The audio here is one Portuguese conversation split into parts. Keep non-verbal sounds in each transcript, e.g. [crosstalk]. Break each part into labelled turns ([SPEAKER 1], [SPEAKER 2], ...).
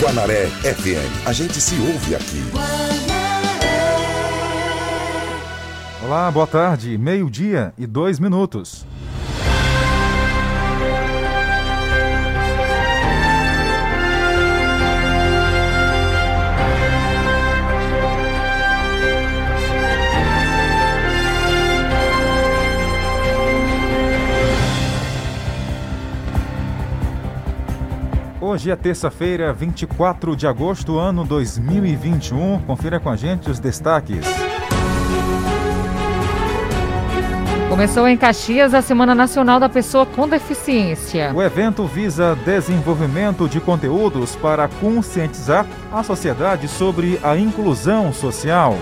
[SPEAKER 1] Guanaré FM. A gente se ouve aqui.
[SPEAKER 2] Olá, boa tarde. Meio-dia e dois minutos. Hoje é terça-feira, 24 de agosto, ano 2021. Confira com a gente os destaques.
[SPEAKER 3] Começou em Caxias a Semana Nacional da Pessoa com Deficiência.
[SPEAKER 2] O evento visa desenvolvimento de conteúdos para conscientizar a sociedade sobre a inclusão social.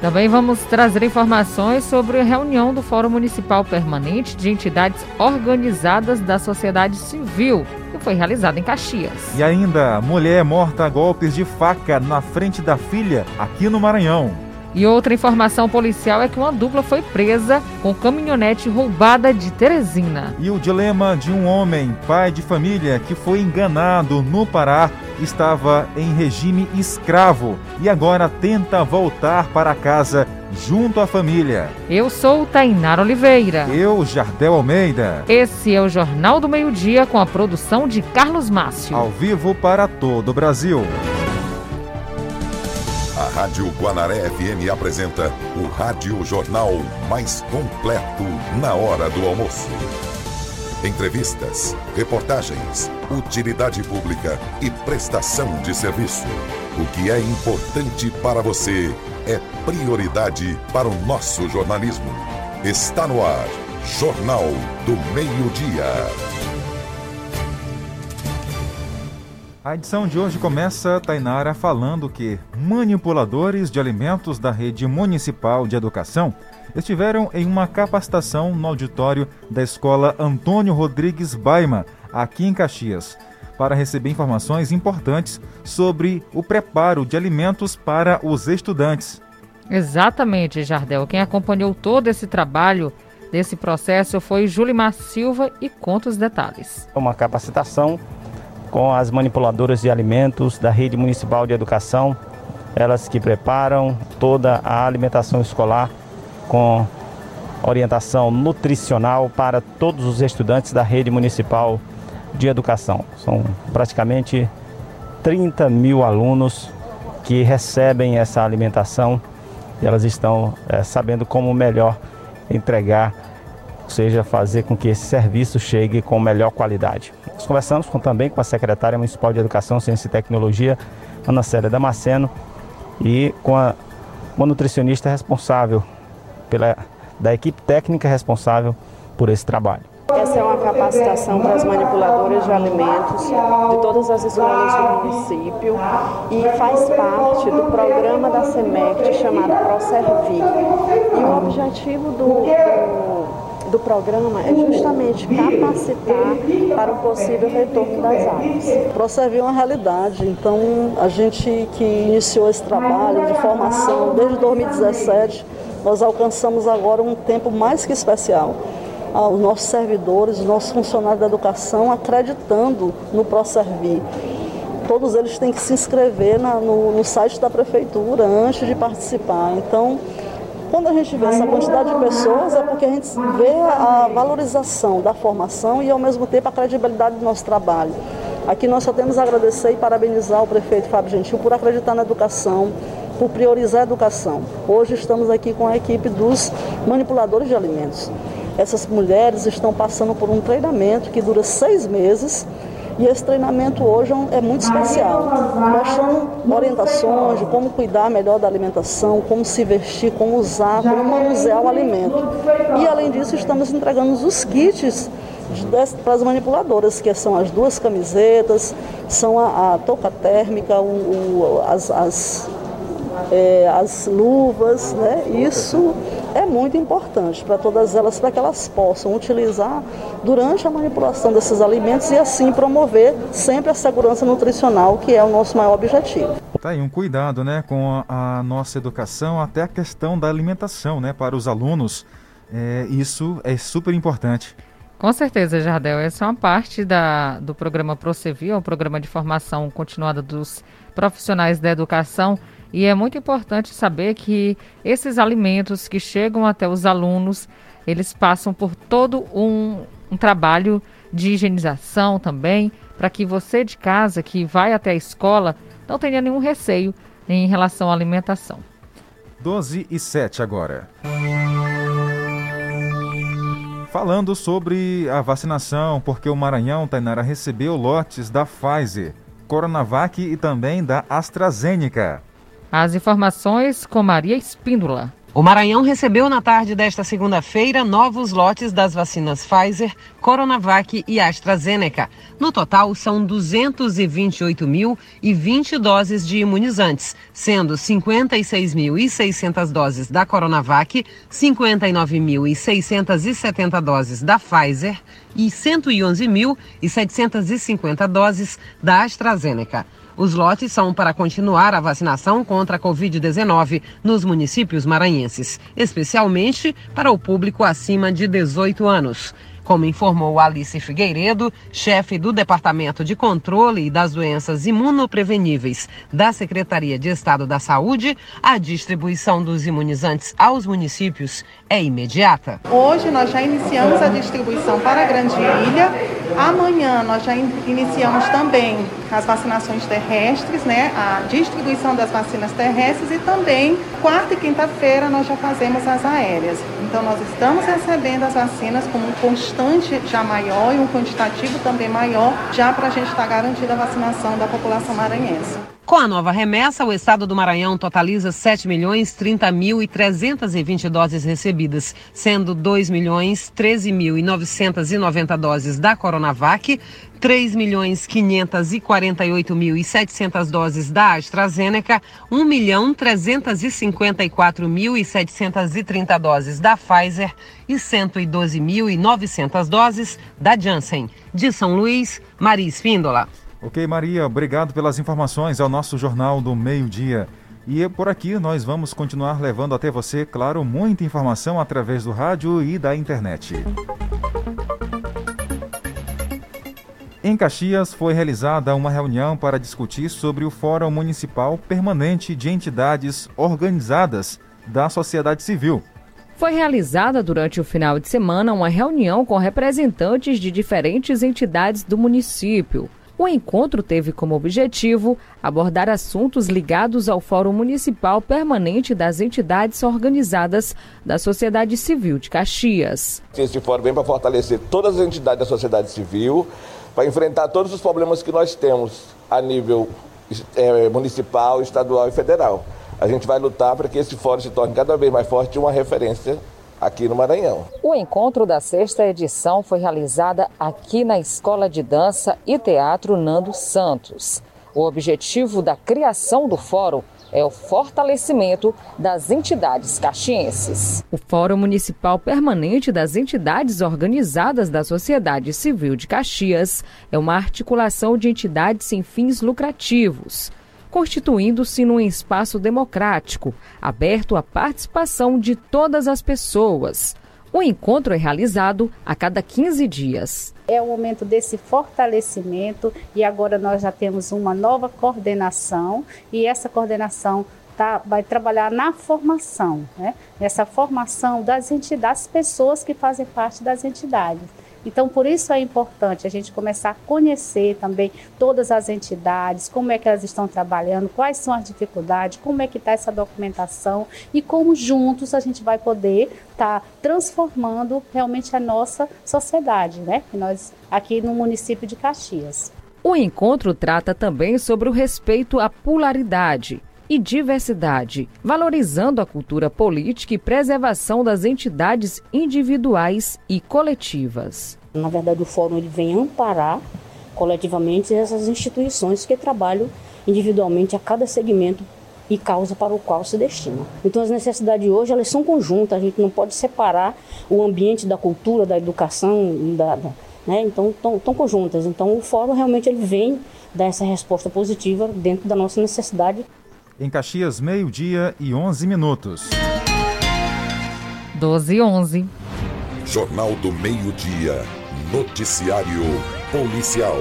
[SPEAKER 3] Também vamos trazer informações sobre a reunião do Fórum Municipal Permanente de Entidades Organizadas da Sociedade Civil, foi realizada em Caxias.
[SPEAKER 2] E ainda, mulher morta a golpes de faca na frente da filha, aqui no Maranhão.
[SPEAKER 3] E outra informação policial é que uma dupla foi presa com caminhonete roubada de Teresina.
[SPEAKER 2] E o dilema de um homem, pai de família, que foi enganado no Pará estava em regime escravo e agora tenta voltar para casa junto à família.
[SPEAKER 3] Eu sou Tainara Oliveira.
[SPEAKER 2] Eu, Jardel Almeida.
[SPEAKER 3] Esse é o Jornal do Meio-Dia com a produção de Carlos Márcio.
[SPEAKER 2] Ao vivo para todo o Brasil.
[SPEAKER 1] A Rádio Guanaré FM apresenta o Rádio Jornal mais completo na hora do almoço. Entrevistas, reportagens, utilidade pública e prestação de serviço. O que é importante para você é prioridade para o nosso jornalismo. Está no ar, Jornal do Meio-Dia.
[SPEAKER 2] A edição de hoje começa, Tainara, falando que manipuladores de alimentos da rede municipal de educação estiveram em uma capacitação no auditório da escola Antônio Rodrigues Baima, aqui em Caxias, para receber informações importantes sobre o preparo de alimentos para os estudantes.
[SPEAKER 3] Exatamente, Jardel. Quem acompanhou todo esse trabalho desse processo foi Julimar Silva e conta os detalhes.
[SPEAKER 4] Uma capacitação com as manipuladoras de alimentos da rede municipal de educação, elas que preparam toda a alimentação escolar com orientação nutricional para todos os estudantes da rede municipal de educação. São praticamente 30 mil alunos que recebem essa alimentação e elas estão é, sabendo como melhor entregar, ou seja, fazer com que esse serviço chegue com melhor qualidade. Nós conversamos com, também com a secretária municipal de Educação, Ciência e Tecnologia, Ana Célia Damasceno, e com a, uma nutricionista responsável pela, da equipe técnica responsável por esse trabalho.
[SPEAKER 5] Essa é uma capacitação para as manipuladoras de alimentos de todas as escolas do município e faz parte do programa da SEMECT chamado ProServir. E o objetivo do, do, programa é justamente capacitar para um possível retorno das aulas.
[SPEAKER 6] ProServir é uma realidade, então a gente que iniciou esse trabalho de formação desde 2017 nós alcançamos agora um tempo mais que especial. Os nossos servidores, os nossos funcionários da educação acreditando no ProServir. Todos eles têm que se inscrever na, no, no site da prefeitura antes de participar. Então, quando a gente vê essa quantidade de pessoas, é porque a gente vê a valorização da formação e, ao mesmo tempo, a credibilidade do nosso trabalho. Aqui nós só temos a agradecer e parabenizar o prefeito Fábio Gentil por acreditar na educação, por priorizar a educação. Hoje estamos aqui com a equipe dos manipuladores de alimentos. Essas mulheres estão passando por um treinamento que dura seis meses e esse treinamento hoje é muito especial, mostrando orientações de como cuidar melhor da alimentação, como se vestir, como usar, como manusear o alimento. E além disso, estamos entregando os kits para as manipuladoras, que são as duas camisetas, são a, a touca térmica, o, o, as, as é, as luvas, né? Isso é muito importante para todas elas, para que elas possam utilizar durante a manipulação desses alimentos e assim promover sempre a segurança nutricional, que é o nosso maior objetivo.
[SPEAKER 2] Tá aí um cuidado, né, com a, a nossa educação, até a questão da alimentação, né, para os alunos. É, isso é super importante.
[SPEAKER 7] Com certeza, Jardel. Essa é uma parte da, do programa Procevia, o programa de formação continuada dos profissionais da educação. E é muito importante saber que esses alimentos que chegam até os alunos, eles passam por todo um, um trabalho de higienização também, para que você de casa que vai até a escola não tenha nenhum receio em relação à alimentação.
[SPEAKER 2] 12 e 7 agora. Falando sobre a vacinação, porque o Maranhão, Tainara, recebeu lotes da Pfizer, Coronavac e também da AstraZeneca.
[SPEAKER 7] As informações com Maria Espíndola.
[SPEAKER 8] O Maranhão recebeu na tarde desta segunda-feira novos lotes das vacinas Pfizer, Coronavac e AstraZeneca. No total, são 228.020 doses de imunizantes, sendo 56.600 doses da Coronavac, 59.670 doses da Pfizer e 111.750 doses da AstraZeneca. Os lotes são para continuar a vacinação contra a Covid-19 nos municípios maranhenses, especialmente para o público acima de 18 anos. Como informou Alice Figueiredo, chefe do Departamento de Controle das Doenças Imunopreveníveis da Secretaria de Estado da Saúde, a distribuição dos imunizantes aos municípios é imediata.
[SPEAKER 9] Hoje nós já iniciamos a distribuição para a Grande Ilha. Amanhã nós já iniciamos também as vacinações terrestres, né? A distribuição das vacinas terrestres e também quarta e quinta-feira nós já fazemos as aéreas. Então nós estamos recebendo as vacinas com um constante já maior e um quantitativo também maior, já para a gente estar tá garantida a vacinação da população maranhense.
[SPEAKER 8] Com a nova remessa, o estado do Maranhão totaliza 7 milhões 30 mil e 320 doses recebidas, sendo 2 milhões 13 mil e 990 doses da Coronavac, 3 milhões 548 mil e 700 doses da AstraZeneca, 1 milhão 354 mil e 730 doses da Pfizer e 112 mil e 900 doses da Janssen. De São Luís, Maria Espíndola.
[SPEAKER 2] Ok, Maria, obrigado pelas informações ao nosso Jornal do Meio-Dia. E por aqui nós vamos continuar levando até você, claro, muita informação através do rádio e da internet. Em Caxias foi realizada uma reunião para discutir sobre o Fórum Municipal Permanente de Entidades Organizadas da Sociedade Civil.
[SPEAKER 7] Foi realizada durante o final de semana uma reunião com representantes de diferentes entidades do município. O encontro teve como objetivo abordar assuntos ligados ao Fórum Municipal Permanente das Entidades Organizadas da Sociedade Civil de Caxias.
[SPEAKER 10] Esse fórum vem para fortalecer todas as entidades da sociedade civil, para enfrentar todos os problemas que nós temos a nível é, municipal, estadual e federal. A gente vai lutar para que esse fórum se torne cada vez mais forte e uma referência aqui no Maranhão.
[SPEAKER 7] O encontro da sexta edição foi realizada aqui na Escola de Dança e Teatro Nando Santos. O objetivo da criação do fórum é o fortalecimento das entidades caxienses. O Fórum Municipal Permanente das Entidades Organizadas da Sociedade Civil de Caxias é uma articulação de entidades sem fins lucrativos constituindo-se num espaço democrático, aberto à participação de todas as pessoas. O encontro é realizado a cada 15 dias.
[SPEAKER 11] É o momento desse fortalecimento e agora nós já temos uma nova coordenação e essa coordenação tá, vai trabalhar na formação, né? Essa formação das entidades, das pessoas que fazem parte das entidades. Então, por isso é importante a gente começar a conhecer também todas as entidades, como é que elas estão trabalhando, quais são as dificuldades, como é que está essa documentação e como juntos a gente vai poder estar tá transformando realmente a nossa sociedade, né? nós aqui no município de Caxias.
[SPEAKER 7] O encontro trata também sobre o respeito à polaridade e diversidade, valorizando a cultura política e preservação das entidades individuais e coletivas.
[SPEAKER 5] Na verdade, o fórum ele vem amparar coletivamente essas instituições que trabalham individualmente a cada segmento e causa para o qual se destina. Então as necessidades de hoje elas são conjuntas, a gente não pode separar o ambiente da cultura, da educação, da, da né? então estão conjuntas. Então o fórum realmente ele vem dar essa resposta positiva dentro da nossa necessidade
[SPEAKER 2] em Caxias, meio-dia e 11 minutos.
[SPEAKER 7] 12 e 11.
[SPEAKER 1] Jornal do Meio-Dia. Noticiário Policial.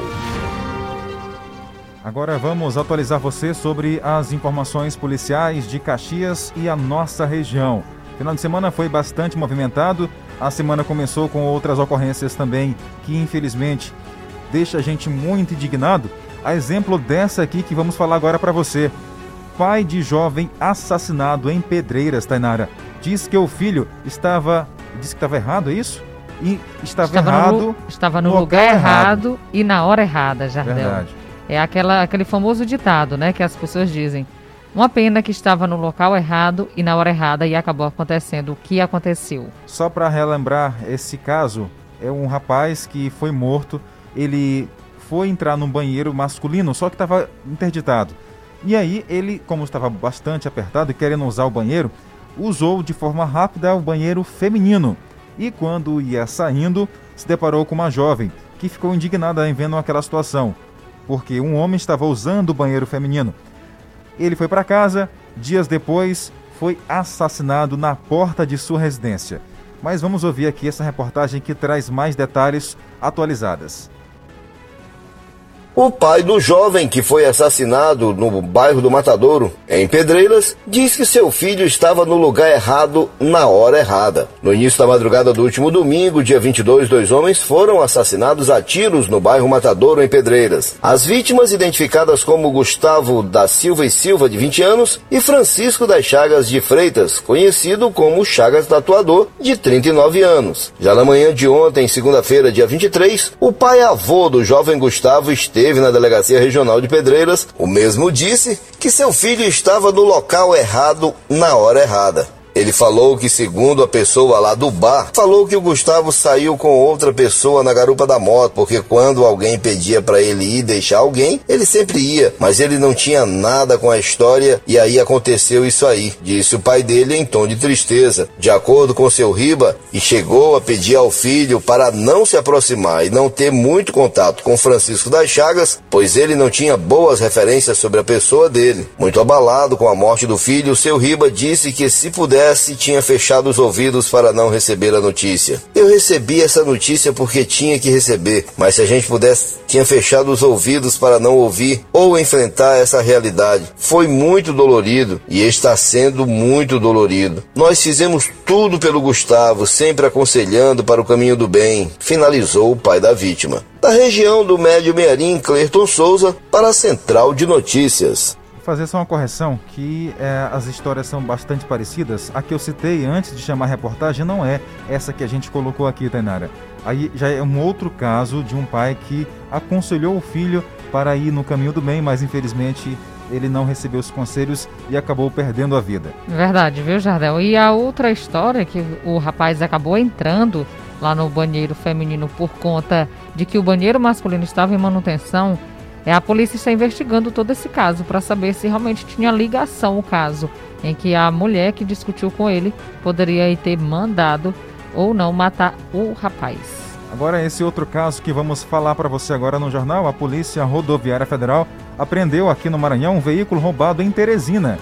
[SPEAKER 2] Agora vamos atualizar você sobre as informações policiais de Caxias e a nossa região. Final de semana foi bastante movimentado. A semana começou com outras ocorrências também que infelizmente deixa a gente muito indignado. A exemplo dessa aqui que vamos falar agora para você. Pai de jovem assassinado em Pedreiras, Tainara, diz que o filho estava, diz que estava errado, é isso?
[SPEAKER 3] E estava, estava errado. No, estava no, no lugar, lugar errado, errado, e na hora errada, Jardel. Verdade. É aquela, aquele famoso ditado, né, que as pessoas dizem. Uma pena que estava no local errado e na hora errada e acabou acontecendo o que aconteceu.
[SPEAKER 2] Só para relembrar esse caso, é um rapaz que foi morto. Ele foi entrar num banheiro masculino, só que estava interditado. E aí ele, como estava bastante apertado e querendo usar o banheiro, usou de forma rápida o banheiro feminino. E quando ia saindo, se deparou com uma jovem que ficou indignada em vendo aquela situação porque um homem estava usando o banheiro feminino. Ele foi para casa, dias depois foi assassinado na porta de sua residência. Mas vamos ouvir aqui essa reportagem que traz mais detalhes atualizadas.
[SPEAKER 12] O pai do jovem que foi assassinado no bairro do Matadouro, em Pedreiras, diz que seu filho estava no lugar errado na hora errada. No início da madrugada do último domingo, dia 22, dois homens foram assassinados a tiros no bairro Matadouro, em Pedreiras. As vítimas, identificadas como Gustavo da Silva e Silva, de 20 anos, e Francisco das Chagas de Freitas, conhecido como Chagas Tatuador, de 39 anos. Já na manhã de ontem, segunda-feira, dia 23, o pai-avô do jovem Gustavo esteve esteve na Delegacia Regional de Pedreiras, o mesmo disse que seu filho estava no local errado na hora errada. Ele falou que, segundo a pessoa lá do bar, falou que o Gustavo saiu com outra pessoa na garupa da moto, porque quando alguém pedia para ele ir deixar alguém, ele sempre ia, mas ele não tinha nada com a história e aí aconteceu isso aí, disse o pai dele em tom de tristeza. De acordo com seu Riba, e chegou a pedir ao filho para não se aproximar e não ter muito contato com Francisco das Chagas, pois ele não tinha boas referências sobre a pessoa dele. Muito abalado com a morte do filho, seu Riba disse que se puder pudesse, tinha fechado os ouvidos para não receber a notícia. Eu recebi essa notícia porque tinha que receber, mas se a gente pudesse, tinha fechado os ouvidos para não ouvir ou enfrentar essa realidade. Foi muito dolorido e está sendo muito dolorido. Nós fizemos tudo pelo Gustavo, sempre aconselhando para o caminho do bem, finalizou o pai da vítima. Da região do Médio Mearim, Clerton Souza, para a Central de Notícias
[SPEAKER 2] fazer só uma correção, que é, as histórias são bastante parecidas. A que eu citei antes de chamar reportagem não é essa que a gente colocou aqui, Tainara. Aí já é um outro caso de um pai que aconselhou o filho para ir no caminho do bem, mas infelizmente ele não recebeu os conselhos e acabou perdendo a vida.
[SPEAKER 3] Verdade, viu, Jardel? E a outra história que o rapaz acabou entrando lá no banheiro feminino por conta de que o banheiro masculino estava em manutenção é, a polícia está investigando todo esse caso para saber se realmente tinha ligação o caso em que a mulher que discutiu com ele poderia ter mandado ou não matar o rapaz.
[SPEAKER 2] Agora esse outro caso que vamos falar para você agora no jornal, a Polícia Rodoviária Federal apreendeu aqui no Maranhão um veículo roubado em Teresina.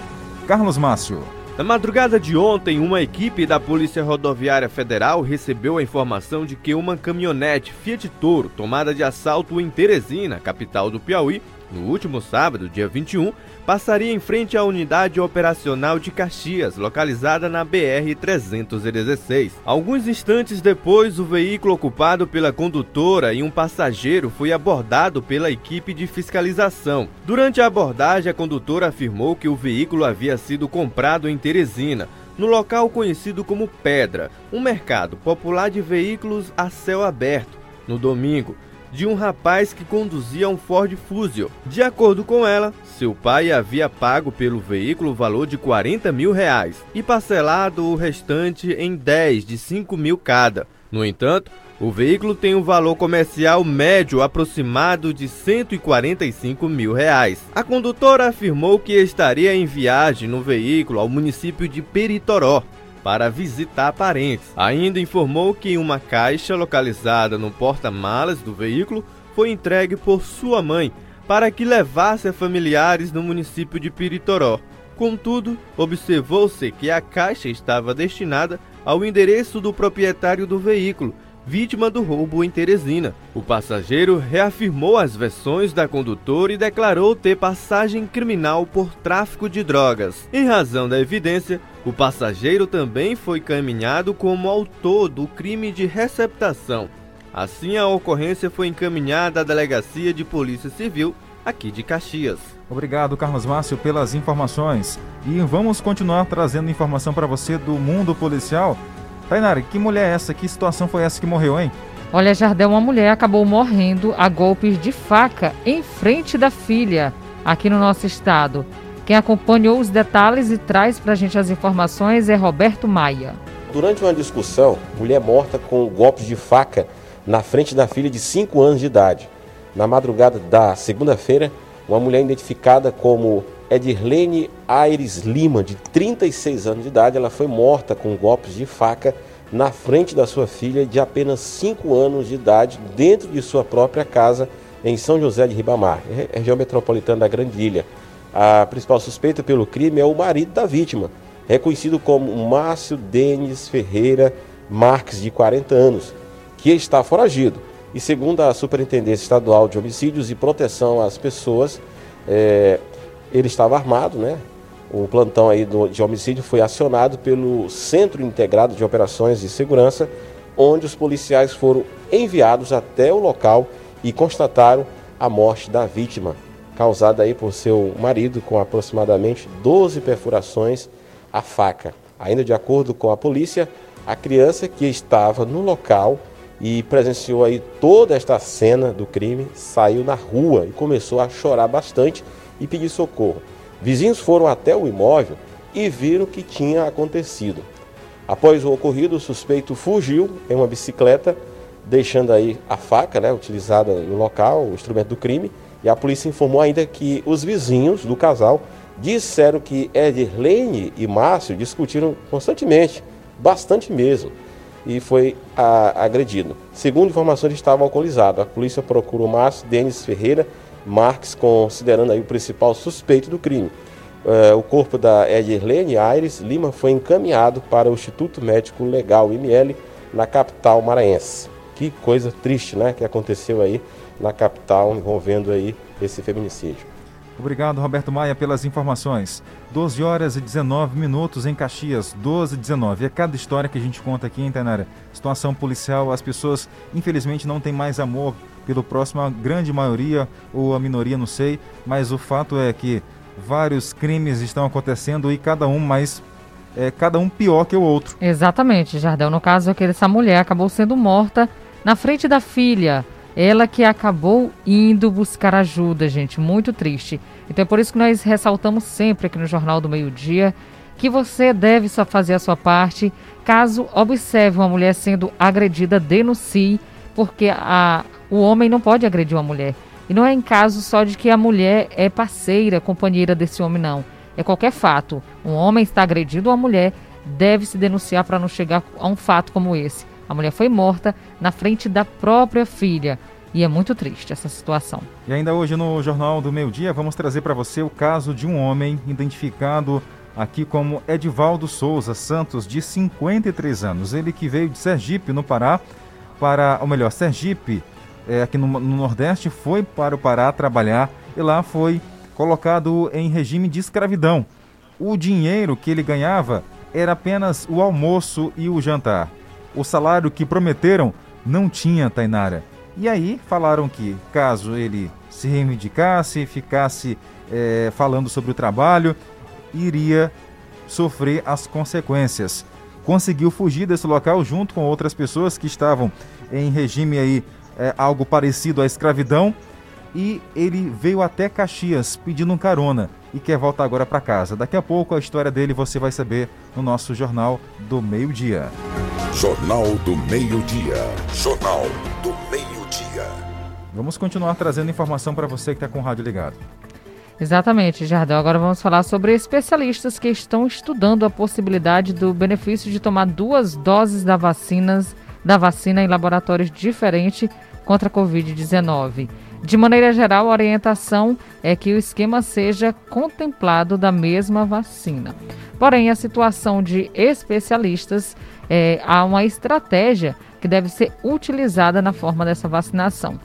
[SPEAKER 2] Carlos Márcio.
[SPEAKER 13] Na madrugada de ontem, uma equipe da Polícia Rodoviária Federal recebeu a informação de que uma caminhonete Fiat Toro, tomada de assalto em Teresina, capital do Piauí, no último sábado, dia 21, passaria em frente à unidade operacional de Caxias, localizada na BR-316. Alguns instantes depois, o veículo ocupado pela condutora e um passageiro foi abordado pela equipe de fiscalização. Durante a abordagem, a condutora afirmou que o veículo havia sido comprado em Teresina, no local conhecido como Pedra, um mercado popular de veículos a céu aberto, no domingo de um rapaz que conduzia um Ford Fusion. De acordo com ela, seu pai havia pago pelo veículo o valor de 40 mil reais e parcelado o restante em 10 de 5 mil cada. No entanto, o veículo tem um valor comercial médio aproximado de 145 mil reais. A condutora afirmou que estaria em viagem no veículo ao município de Peritoró, para visitar parentes. Ainda informou que uma caixa localizada no porta-malas do veículo foi entregue por sua mãe para que levasse a familiares no município de Piritoró. Contudo, observou-se que a caixa estava destinada ao endereço do proprietário do veículo, vítima do roubo em Teresina. O passageiro reafirmou as versões da condutora e declarou ter passagem criminal por tráfico de drogas. Em razão da evidência, o passageiro também foi caminhado como autor do crime de receptação. Assim, a ocorrência foi encaminhada à Delegacia de Polícia Civil aqui de Caxias.
[SPEAKER 2] Obrigado, Carlos Márcio, pelas informações. E vamos continuar trazendo informação para você do mundo policial. Tainara, que mulher é essa? Que situação foi essa que morreu, hein?
[SPEAKER 3] Olha, Jardel, uma mulher acabou morrendo a golpes de faca em frente da filha, aqui no nosso estado. Quem acompanhou os detalhes e traz para a gente as informações é Roberto Maia.
[SPEAKER 14] Durante uma discussão, mulher morta com golpes de faca na frente da filha de 5 anos de idade. Na madrugada da segunda-feira, uma mulher identificada como Edirlene Aires Lima, de 36 anos de idade, ela foi morta com golpes de faca na frente da sua filha de apenas 5 anos de idade, dentro de sua própria casa em São José de Ribamar, região metropolitana da Grande Ilha. A principal suspeita pelo crime é o marido da vítima, reconhecido como Márcio Denis Ferreira Marques, de 40 anos, que está foragido. E segundo a Superintendência Estadual de Homicídios e Proteção às Pessoas, é, ele estava armado, né? O plantão aí de homicídio foi acionado pelo Centro Integrado de Operações de Segurança, onde os policiais foram enviados até o local e constataram a morte da vítima, causada aí por seu marido com aproximadamente 12 perfurações à faca. Ainda de acordo com a polícia, a criança que estava no local e presenciou aí toda esta cena do crime, saiu na rua e começou a chorar bastante e pedir socorro. Vizinhos foram até o imóvel e viram o que tinha acontecido. Após o ocorrido, o suspeito fugiu em uma bicicleta, deixando aí a faca, né, utilizada no local, o instrumento do crime, e a polícia informou ainda que os vizinhos do casal disseram que Edirlene e Márcio discutiram constantemente, bastante mesmo e foi a, agredido. Segundo informações, estava alcoolizado. A polícia procurou Márcio Denis Ferreira Marques, considerando aí o principal suspeito do crime. Uh, o corpo da Edirlene Aires Lima foi encaminhado para o Instituto Médico Legal IML na capital maranhense. Que coisa triste, né, que aconteceu aí na capital envolvendo aí esse feminicídio.
[SPEAKER 2] Obrigado, Roberto Maia, pelas informações. 12 horas e 19 minutos em Caxias, 12 e 19. É cada história que a gente conta aqui, hein, Tainara? Situação policial, as pessoas, infelizmente, não têm mais amor pelo próximo, a grande maioria ou a minoria, não sei, mas o fato é que vários crimes estão acontecendo e cada um mais é, cada um pior que o outro.
[SPEAKER 3] Exatamente, Jardel. No caso, que essa mulher acabou sendo morta na frente da filha. Ela que acabou indo buscar ajuda, gente, muito triste. Então é por isso que nós ressaltamos sempre aqui no Jornal do Meio Dia que você deve só fazer a sua parte. Caso observe uma mulher sendo agredida, denuncie, porque a, o homem não pode agredir uma mulher. E não é em caso só de que a mulher é parceira, companheira desse homem, não. É qualquer fato. Um homem está agredindo uma mulher, deve se denunciar para não chegar a um fato como esse. A mulher foi morta na frente da própria filha. E é muito triste essa situação.
[SPEAKER 2] E ainda hoje no Jornal do Meio Dia vamos trazer para você o caso de um homem identificado aqui como Edivaldo Souza Santos, de 53 anos. Ele que veio de Sergipe, no Pará, para, ou melhor, Sergipe, é, aqui no, no Nordeste, foi para o Pará trabalhar e lá foi colocado em regime de escravidão. O dinheiro que ele ganhava era apenas o almoço e o jantar. O salário que prometeram não tinha, Tainara. E aí falaram que, caso ele se reivindicasse, ficasse é, falando sobre o trabalho, iria sofrer as consequências. Conseguiu fugir desse local junto com outras pessoas que estavam em regime aí é, algo parecido à escravidão e ele veio até Caxias pedindo um carona e quer voltar agora para casa. Daqui a pouco a história dele você vai saber no nosso Jornal do Meio-Dia.
[SPEAKER 1] Jornal do Meio-Dia. Jornal do Meio-Dia.
[SPEAKER 2] Vamos continuar trazendo informação para você que está com o rádio ligado.
[SPEAKER 3] Exatamente, Jardel. Agora vamos falar sobre especialistas que estão estudando a possibilidade do benefício de tomar duas doses da, vacinas, da vacina em laboratórios diferentes contra a Covid-19. De maneira geral, a orientação é que o esquema seja contemplado da mesma vacina. Porém, a situação de especialistas é, há uma estratégia que deve ser utilizada na forma dessa vacinação.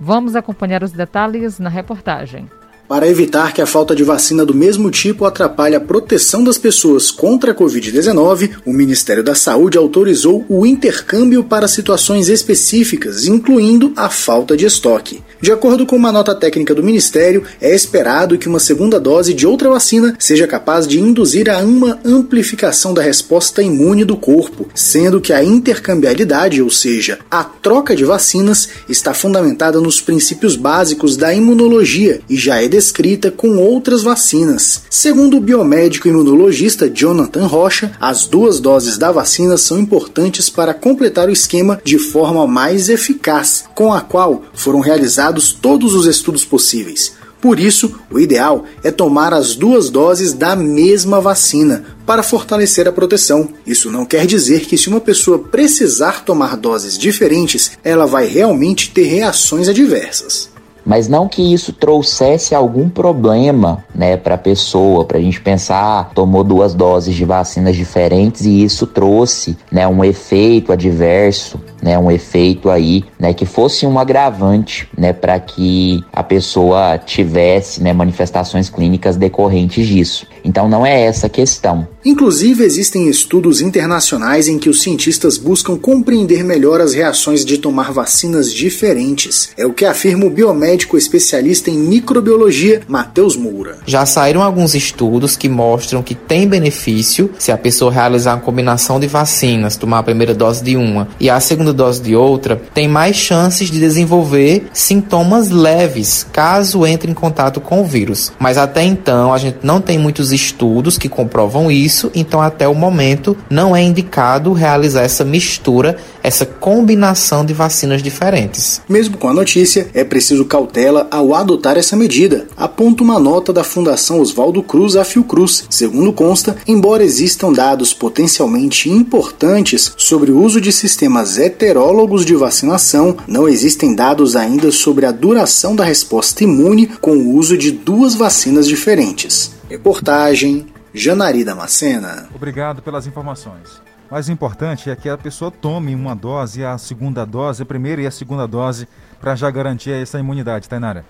[SPEAKER 3] Vamos acompanhar os detalhes na reportagem.
[SPEAKER 15] Para evitar que a falta de vacina do mesmo tipo atrapalhe a proteção das pessoas contra a Covid-19, o Ministério da Saúde autorizou o intercâmbio para situações específicas, incluindo a falta de estoque. De acordo com uma nota técnica do Ministério, é esperado que uma segunda dose de outra vacina seja capaz de induzir a uma amplificação da resposta imune do corpo, sendo que a intercambialidade, ou seja, a troca de vacinas, está fundamentada nos princípios básicos da imunologia e já é descrita com outras vacinas. Segundo o biomédico imunologista Jonathan Rocha, as duas doses da vacina são importantes para completar o esquema de forma mais eficaz, com a qual foram realizados todos os estudos possíveis. Por isso, o ideal é tomar as duas doses da mesma vacina para fortalecer a proteção. Isso não quer dizer que, se uma pessoa precisar tomar doses diferentes, ela vai realmente ter reações adversas
[SPEAKER 16] mas não que isso trouxesse algum problema, né, para a pessoa, para a gente pensar, ah, tomou duas doses de vacinas diferentes e isso trouxe, né, um efeito adverso, né, um efeito aí, né, que fosse um agravante, né, para que a pessoa tivesse, né, manifestações clínicas decorrentes disso. Então não é essa a questão.
[SPEAKER 15] Inclusive existem estudos internacionais em que os cientistas buscam compreender melhor as reações de tomar vacinas diferentes. É o que afirma o biomédico médico especialista em microbiologia, Matheus Moura.
[SPEAKER 17] Já saíram alguns estudos que mostram que tem benefício se a pessoa realizar uma combinação de vacinas, tomar a primeira dose de uma e a segunda dose de outra, tem mais chances de desenvolver sintomas leves caso entre em contato com o vírus. Mas até então a gente não tem muitos estudos que comprovam isso, então até o momento não é indicado realizar essa mistura, essa combinação de vacinas diferentes.
[SPEAKER 15] Mesmo com a notícia, é preciso cautela ao adotar essa medida, aponta uma nota da Fundação Oswaldo Cruz a Fiocruz. Segundo consta, embora existam dados potencialmente importantes sobre o uso de sistemas heterólogos de vacinação, não existem dados ainda sobre a duração da resposta imune com o uso de duas vacinas diferentes. Reportagem Janari Damascena.
[SPEAKER 2] Obrigado pelas informações. Mais importante é que a pessoa tome uma dose, a segunda dose, a primeira e a segunda dose para já garantir essa imunidade, Tainara.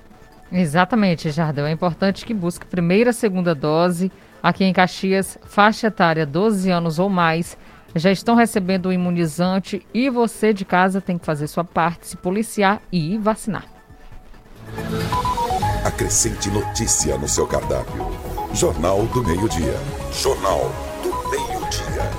[SPEAKER 3] Exatamente, Jardel. É importante que busque primeira, segunda dose. Aqui em Caxias, faixa etária 12 anos ou mais, já estão recebendo o imunizante e você de casa tem que fazer sua parte, se policiar e vacinar.
[SPEAKER 1] Acrescente notícia no seu cardápio. Jornal do Meio-Dia. Jornal do Meio-Dia.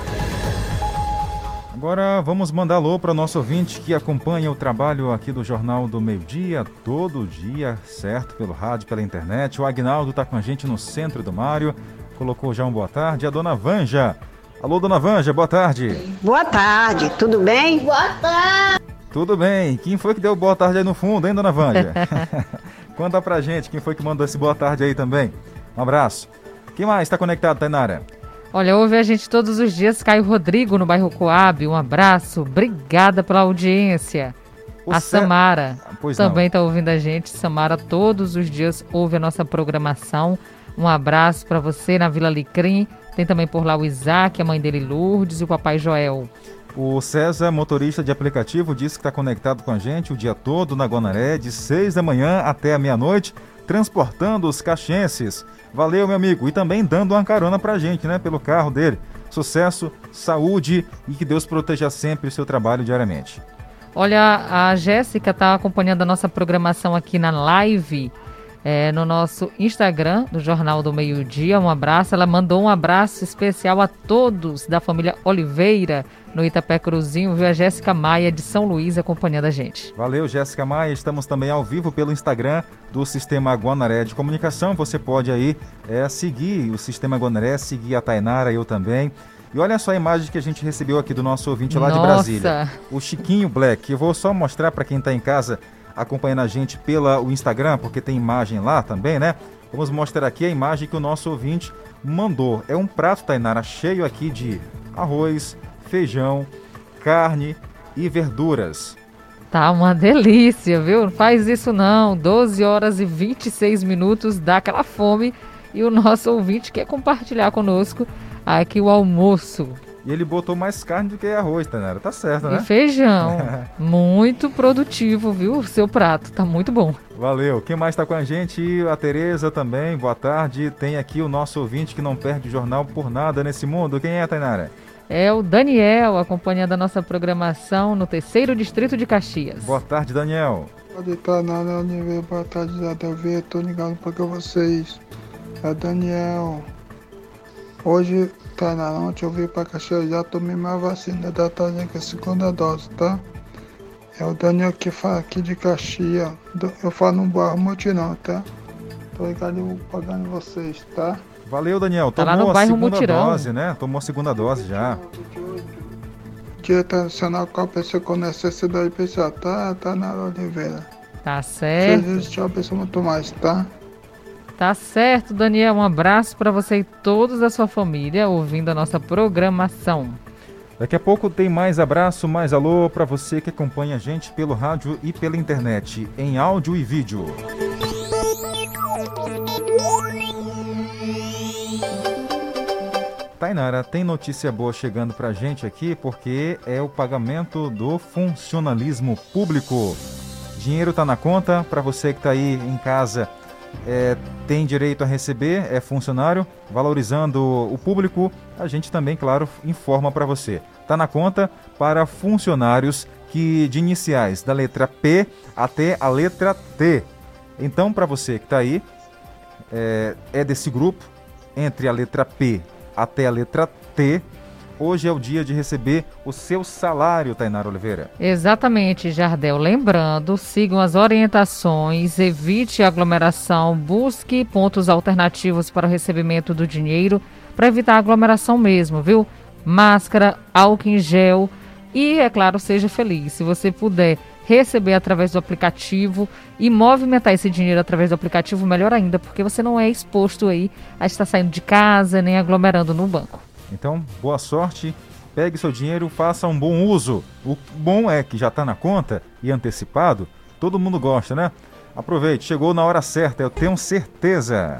[SPEAKER 2] Agora vamos mandar alô para o nosso ouvinte que acompanha o trabalho aqui do Jornal do Meio Dia, todo dia, certo? Pelo rádio, pela internet. O Agnaldo está com a gente no centro do Mário. Colocou já um boa tarde. A dona Vanja. Alô, dona Vanja, boa tarde.
[SPEAKER 18] Boa tarde, tudo bem? Boa tarde.
[SPEAKER 2] Tudo bem. Quem foi que deu boa tarde aí no fundo, hein, dona Vanja? [laughs] [laughs] Conta pra gente quem foi que mandou esse boa tarde aí também. Um abraço. Quem mais está conectado, Tainara?
[SPEAKER 3] Olha, ouve a gente todos os dias, Caio Rodrigo no bairro Coab. Um abraço, obrigada pela audiência. O a Samara pois também está ouvindo a gente. Samara todos os dias ouve a nossa programação. Um abraço para você na Vila Licrim. Tem também por lá o Isaac, a mãe dele Lourdes e o papai Joel.
[SPEAKER 2] O César, motorista de aplicativo, disse que está conectado com a gente o dia todo na Guanaré, de 6 da manhã até a meia-noite, transportando os caxenses. Valeu, meu amigo. E também dando uma carona pra gente, né? Pelo carro dele. Sucesso, saúde e que Deus proteja sempre o seu trabalho diariamente.
[SPEAKER 3] Olha, a Jéssica está acompanhando a nossa programação aqui na live é, no nosso Instagram do Jornal do Meio Dia. Um abraço. Ela mandou um abraço especial a todos da família Oliveira no Itapé Cruzinho. Viu a Jéssica Maia de São Luís acompanhando a gente.
[SPEAKER 2] Valeu, Jéssica Maia. Estamos também ao vivo pelo Instagram do Sistema Guanaré de Comunicação. Você pode aí é, seguir o Sistema Guanaré, seguir a Tainara, eu também. E olha só a imagem que a gente recebeu aqui do nosso ouvinte lá Nossa. de Brasília. O Chiquinho Black. Eu vou só mostrar para quem está em casa acompanhando a gente pelo Instagram, porque tem imagem lá também, né? Vamos mostrar aqui a imagem que o nosso ouvinte mandou. É um prato, Tainara, cheio aqui de arroz, feijão, carne e verduras.
[SPEAKER 3] Tá uma delícia, viu? Não faz isso não. 12 horas e 26 minutos, dá aquela fome. E o nosso ouvinte quer compartilhar conosco aqui o almoço.
[SPEAKER 2] E ele botou mais carne do que arroz, Tainara. Tá certo, né?
[SPEAKER 3] E feijão. [laughs] muito produtivo, viu? O seu prato. Tá muito bom.
[SPEAKER 2] Valeu. Quem mais está com a gente? A Tereza também. Boa tarde. Tem aqui o nosso ouvinte que não perde o jornal por nada nesse mundo. Quem é, Tainara?
[SPEAKER 3] É o Daniel, acompanhando a nossa programação no terceiro distrito de Caxias.
[SPEAKER 2] Boa tarde, Daniel.
[SPEAKER 19] Pode estar na Univer, boa tarde, Zé Delvia. Tô ligando para vocês. É Daniel. Hoje tá na ontem eu vim para Caxias, já tomei minha vacina da Tazinha, a segunda dose, tá? É o Daniel que fala aqui de Caxias. Eu falo no bairro Mutirão, tá? Tô ligado pagando vocês, tá?
[SPEAKER 2] Valeu, Daniel. Tomou
[SPEAKER 3] tá lá no bairro
[SPEAKER 2] a segunda
[SPEAKER 3] Mutirão.
[SPEAKER 2] dose, né? Tomou a segunda dose já.
[SPEAKER 19] Dia Internacional com a pessoa com necessidade especial, tá? Tá na Oliveira.
[SPEAKER 3] Tá
[SPEAKER 19] Se
[SPEAKER 3] certo.
[SPEAKER 19] existe uma pessoa muito mais, tá?
[SPEAKER 3] Tá certo, Daniel. Um abraço para você e todos da sua família ouvindo a nossa programação.
[SPEAKER 2] Daqui a pouco tem mais abraço, mais alô para você que acompanha a gente pelo rádio e pela internet, em áudio e vídeo. Tainara, tem notícia boa chegando pra gente aqui porque é o pagamento do funcionalismo público. Dinheiro tá na conta, para você que tá aí em casa é, tem direito a receber, é funcionário, valorizando o público, a gente também, claro, informa para você. Tá na conta para funcionários que de iniciais da letra P até a letra T. Então, para você que está aí, é, é desse grupo, entre a letra P até a letra T, hoje é o dia de receber o seu salário, Tainara Oliveira.
[SPEAKER 3] Exatamente, Jardel. Lembrando, sigam as orientações, evite aglomeração, busque pontos alternativos para o recebimento do dinheiro, para evitar aglomeração mesmo, viu? Máscara, álcool em gel e, é claro, seja feliz. Se você puder receber através do aplicativo e movimentar esse dinheiro através do aplicativo, melhor ainda, porque você não é exposto aí a estar saindo de casa nem aglomerando no banco.
[SPEAKER 2] Então, boa sorte, pegue seu dinheiro, faça um bom uso. O bom é que já está na conta e antecipado, todo mundo gosta, né? Aproveite, chegou na hora certa, eu tenho certeza.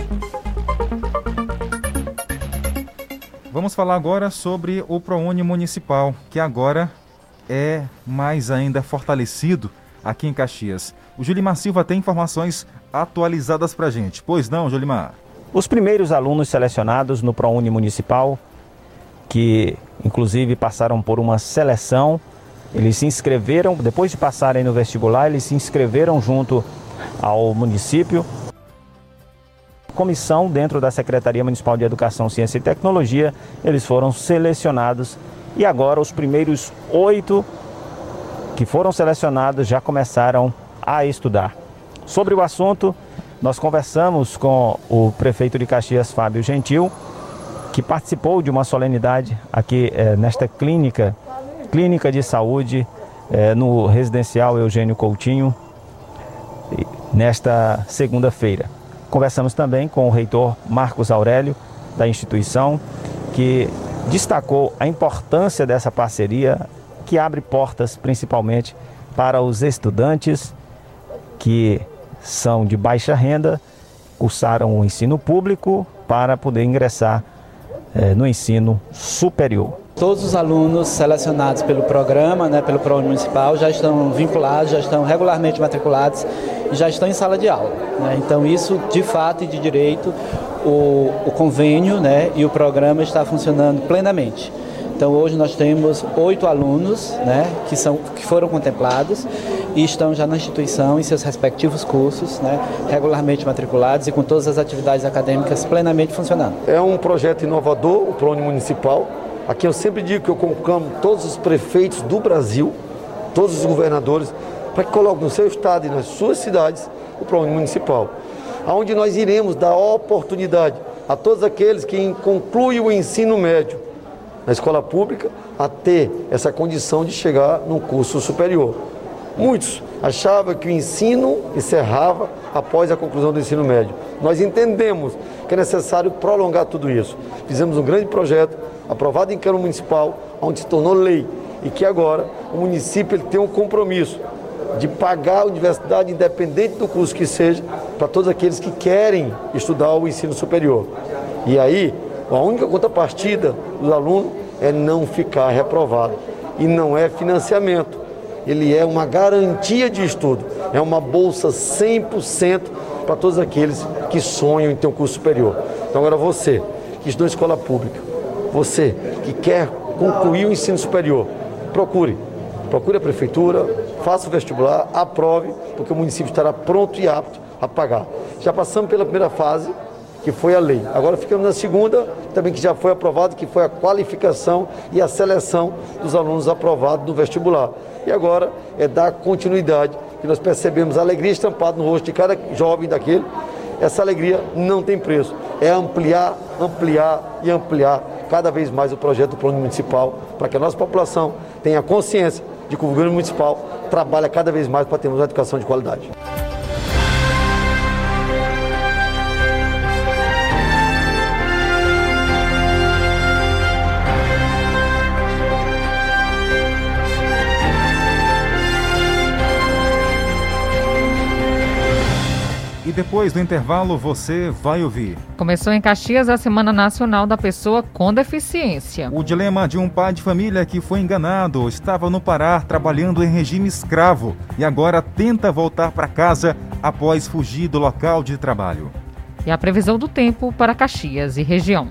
[SPEAKER 2] Vamos falar agora sobre o ProUni Municipal, que agora é mais ainda fortalecido aqui em Caxias. O Julimar Silva tem informações atualizadas para gente. Pois não, Julimar?
[SPEAKER 4] Os primeiros alunos selecionados no ProUni Municipal, que inclusive passaram por uma seleção, eles se inscreveram, depois de passarem no vestibular, eles se inscreveram junto ao município. Comissão dentro da Secretaria Municipal de Educação, Ciência e Tecnologia, eles foram selecionados e agora os primeiros oito que foram selecionados já começaram a estudar. Sobre o assunto, nós conversamos com o prefeito de Caxias, Fábio Gentil, que participou de uma solenidade aqui eh, nesta clínica, clínica de saúde eh, no residencial Eugênio Coutinho, nesta segunda-feira. Conversamos também com o reitor Marcos Aurélio, da instituição, que destacou a importância dessa parceria que abre portas principalmente para os estudantes que são de baixa renda, cursaram o ensino público para poder ingressar eh, no ensino superior.
[SPEAKER 20] Todos os alunos selecionados pelo programa, né, pelo ProUni Municipal, já estão vinculados, já estão regularmente matriculados e já estão em sala de aula. Né? Então, isso, de fato e de direito, o, o convênio né, e o programa está funcionando plenamente. Então, hoje nós temos oito alunos né, que, são, que foram contemplados e estão já na instituição em seus respectivos cursos, né, regularmente matriculados e com todas as atividades acadêmicas plenamente funcionando.
[SPEAKER 21] É um projeto inovador, o ProUni Municipal. Aqui eu sempre digo que eu convoco todos os prefeitos do Brasil, todos os governadores, para que coloquem no seu estado e nas suas cidades o ProUni Municipal. Onde nós iremos dar oportunidade a todos aqueles que concluem o ensino médio na escola pública a ter essa condição de chegar no curso superior. Muitos achavam que o ensino encerrava após a conclusão do ensino médio. Nós entendemos que é necessário prolongar tudo isso. Fizemos um grande projeto aprovado em Câmara Municipal, onde se tornou lei e que agora o município ele tem um compromisso de pagar a universidade, independente do curso que seja, para todos aqueles que querem estudar o ensino superior. E aí, a única contrapartida dos alunos é não ficar reprovado. E não é financiamento, ele é uma garantia de estudo, é uma bolsa 100% para todos aqueles que sonham em ter um curso superior. Então, agora você, que estudou em escola pública, você que quer concluir o ensino superior, procure. Procure a prefeitura, faça o vestibular, aprove, porque o município estará pronto e apto a pagar. Já passamos pela primeira fase, que foi a lei. Agora ficamos na segunda, também que já foi aprovado, que foi a qualificação e a seleção dos alunos aprovados no vestibular. E agora é dar continuidade, que nós percebemos a alegria estampada no rosto de cada jovem daquele. Essa alegria não tem preço. É ampliar, ampliar e ampliar cada vez mais o projeto do plano municipal, para que a nossa população tenha consciência de que o governo municipal trabalha cada vez mais para termos uma educação de qualidade.
[SPEAKER 2] E depois do intervalo você vai ouvir.
[SPEAKER 3] Começou em Caxias a Semana Nacional da Pessoa com Deficiência.
[SPEAKER 2] O dilema de um pai de família que foi enganado, estava no Pará trabalhando em regime escravo e agora tenta voltar para casa após fugir do local de trabalho.
[SPEAKER 3] E a previsão do tempo para Caxias e região.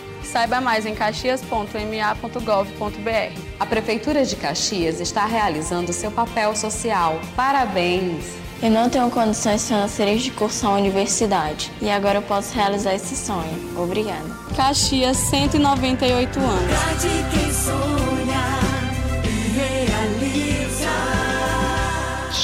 [SPEAKER 22] Saiba mais em caxias.ma.gov.br.
[SPEAKER 23] A Prefeitura de Caxias está realizando seu papel social. Parabéns!
[SPEAKER 24] Eu não tenho condições financeiras de cursar a universidade e agora eu posso realizar esse sonho. Obrigada.
[SPEAKER 22] Caxias, 198 anos.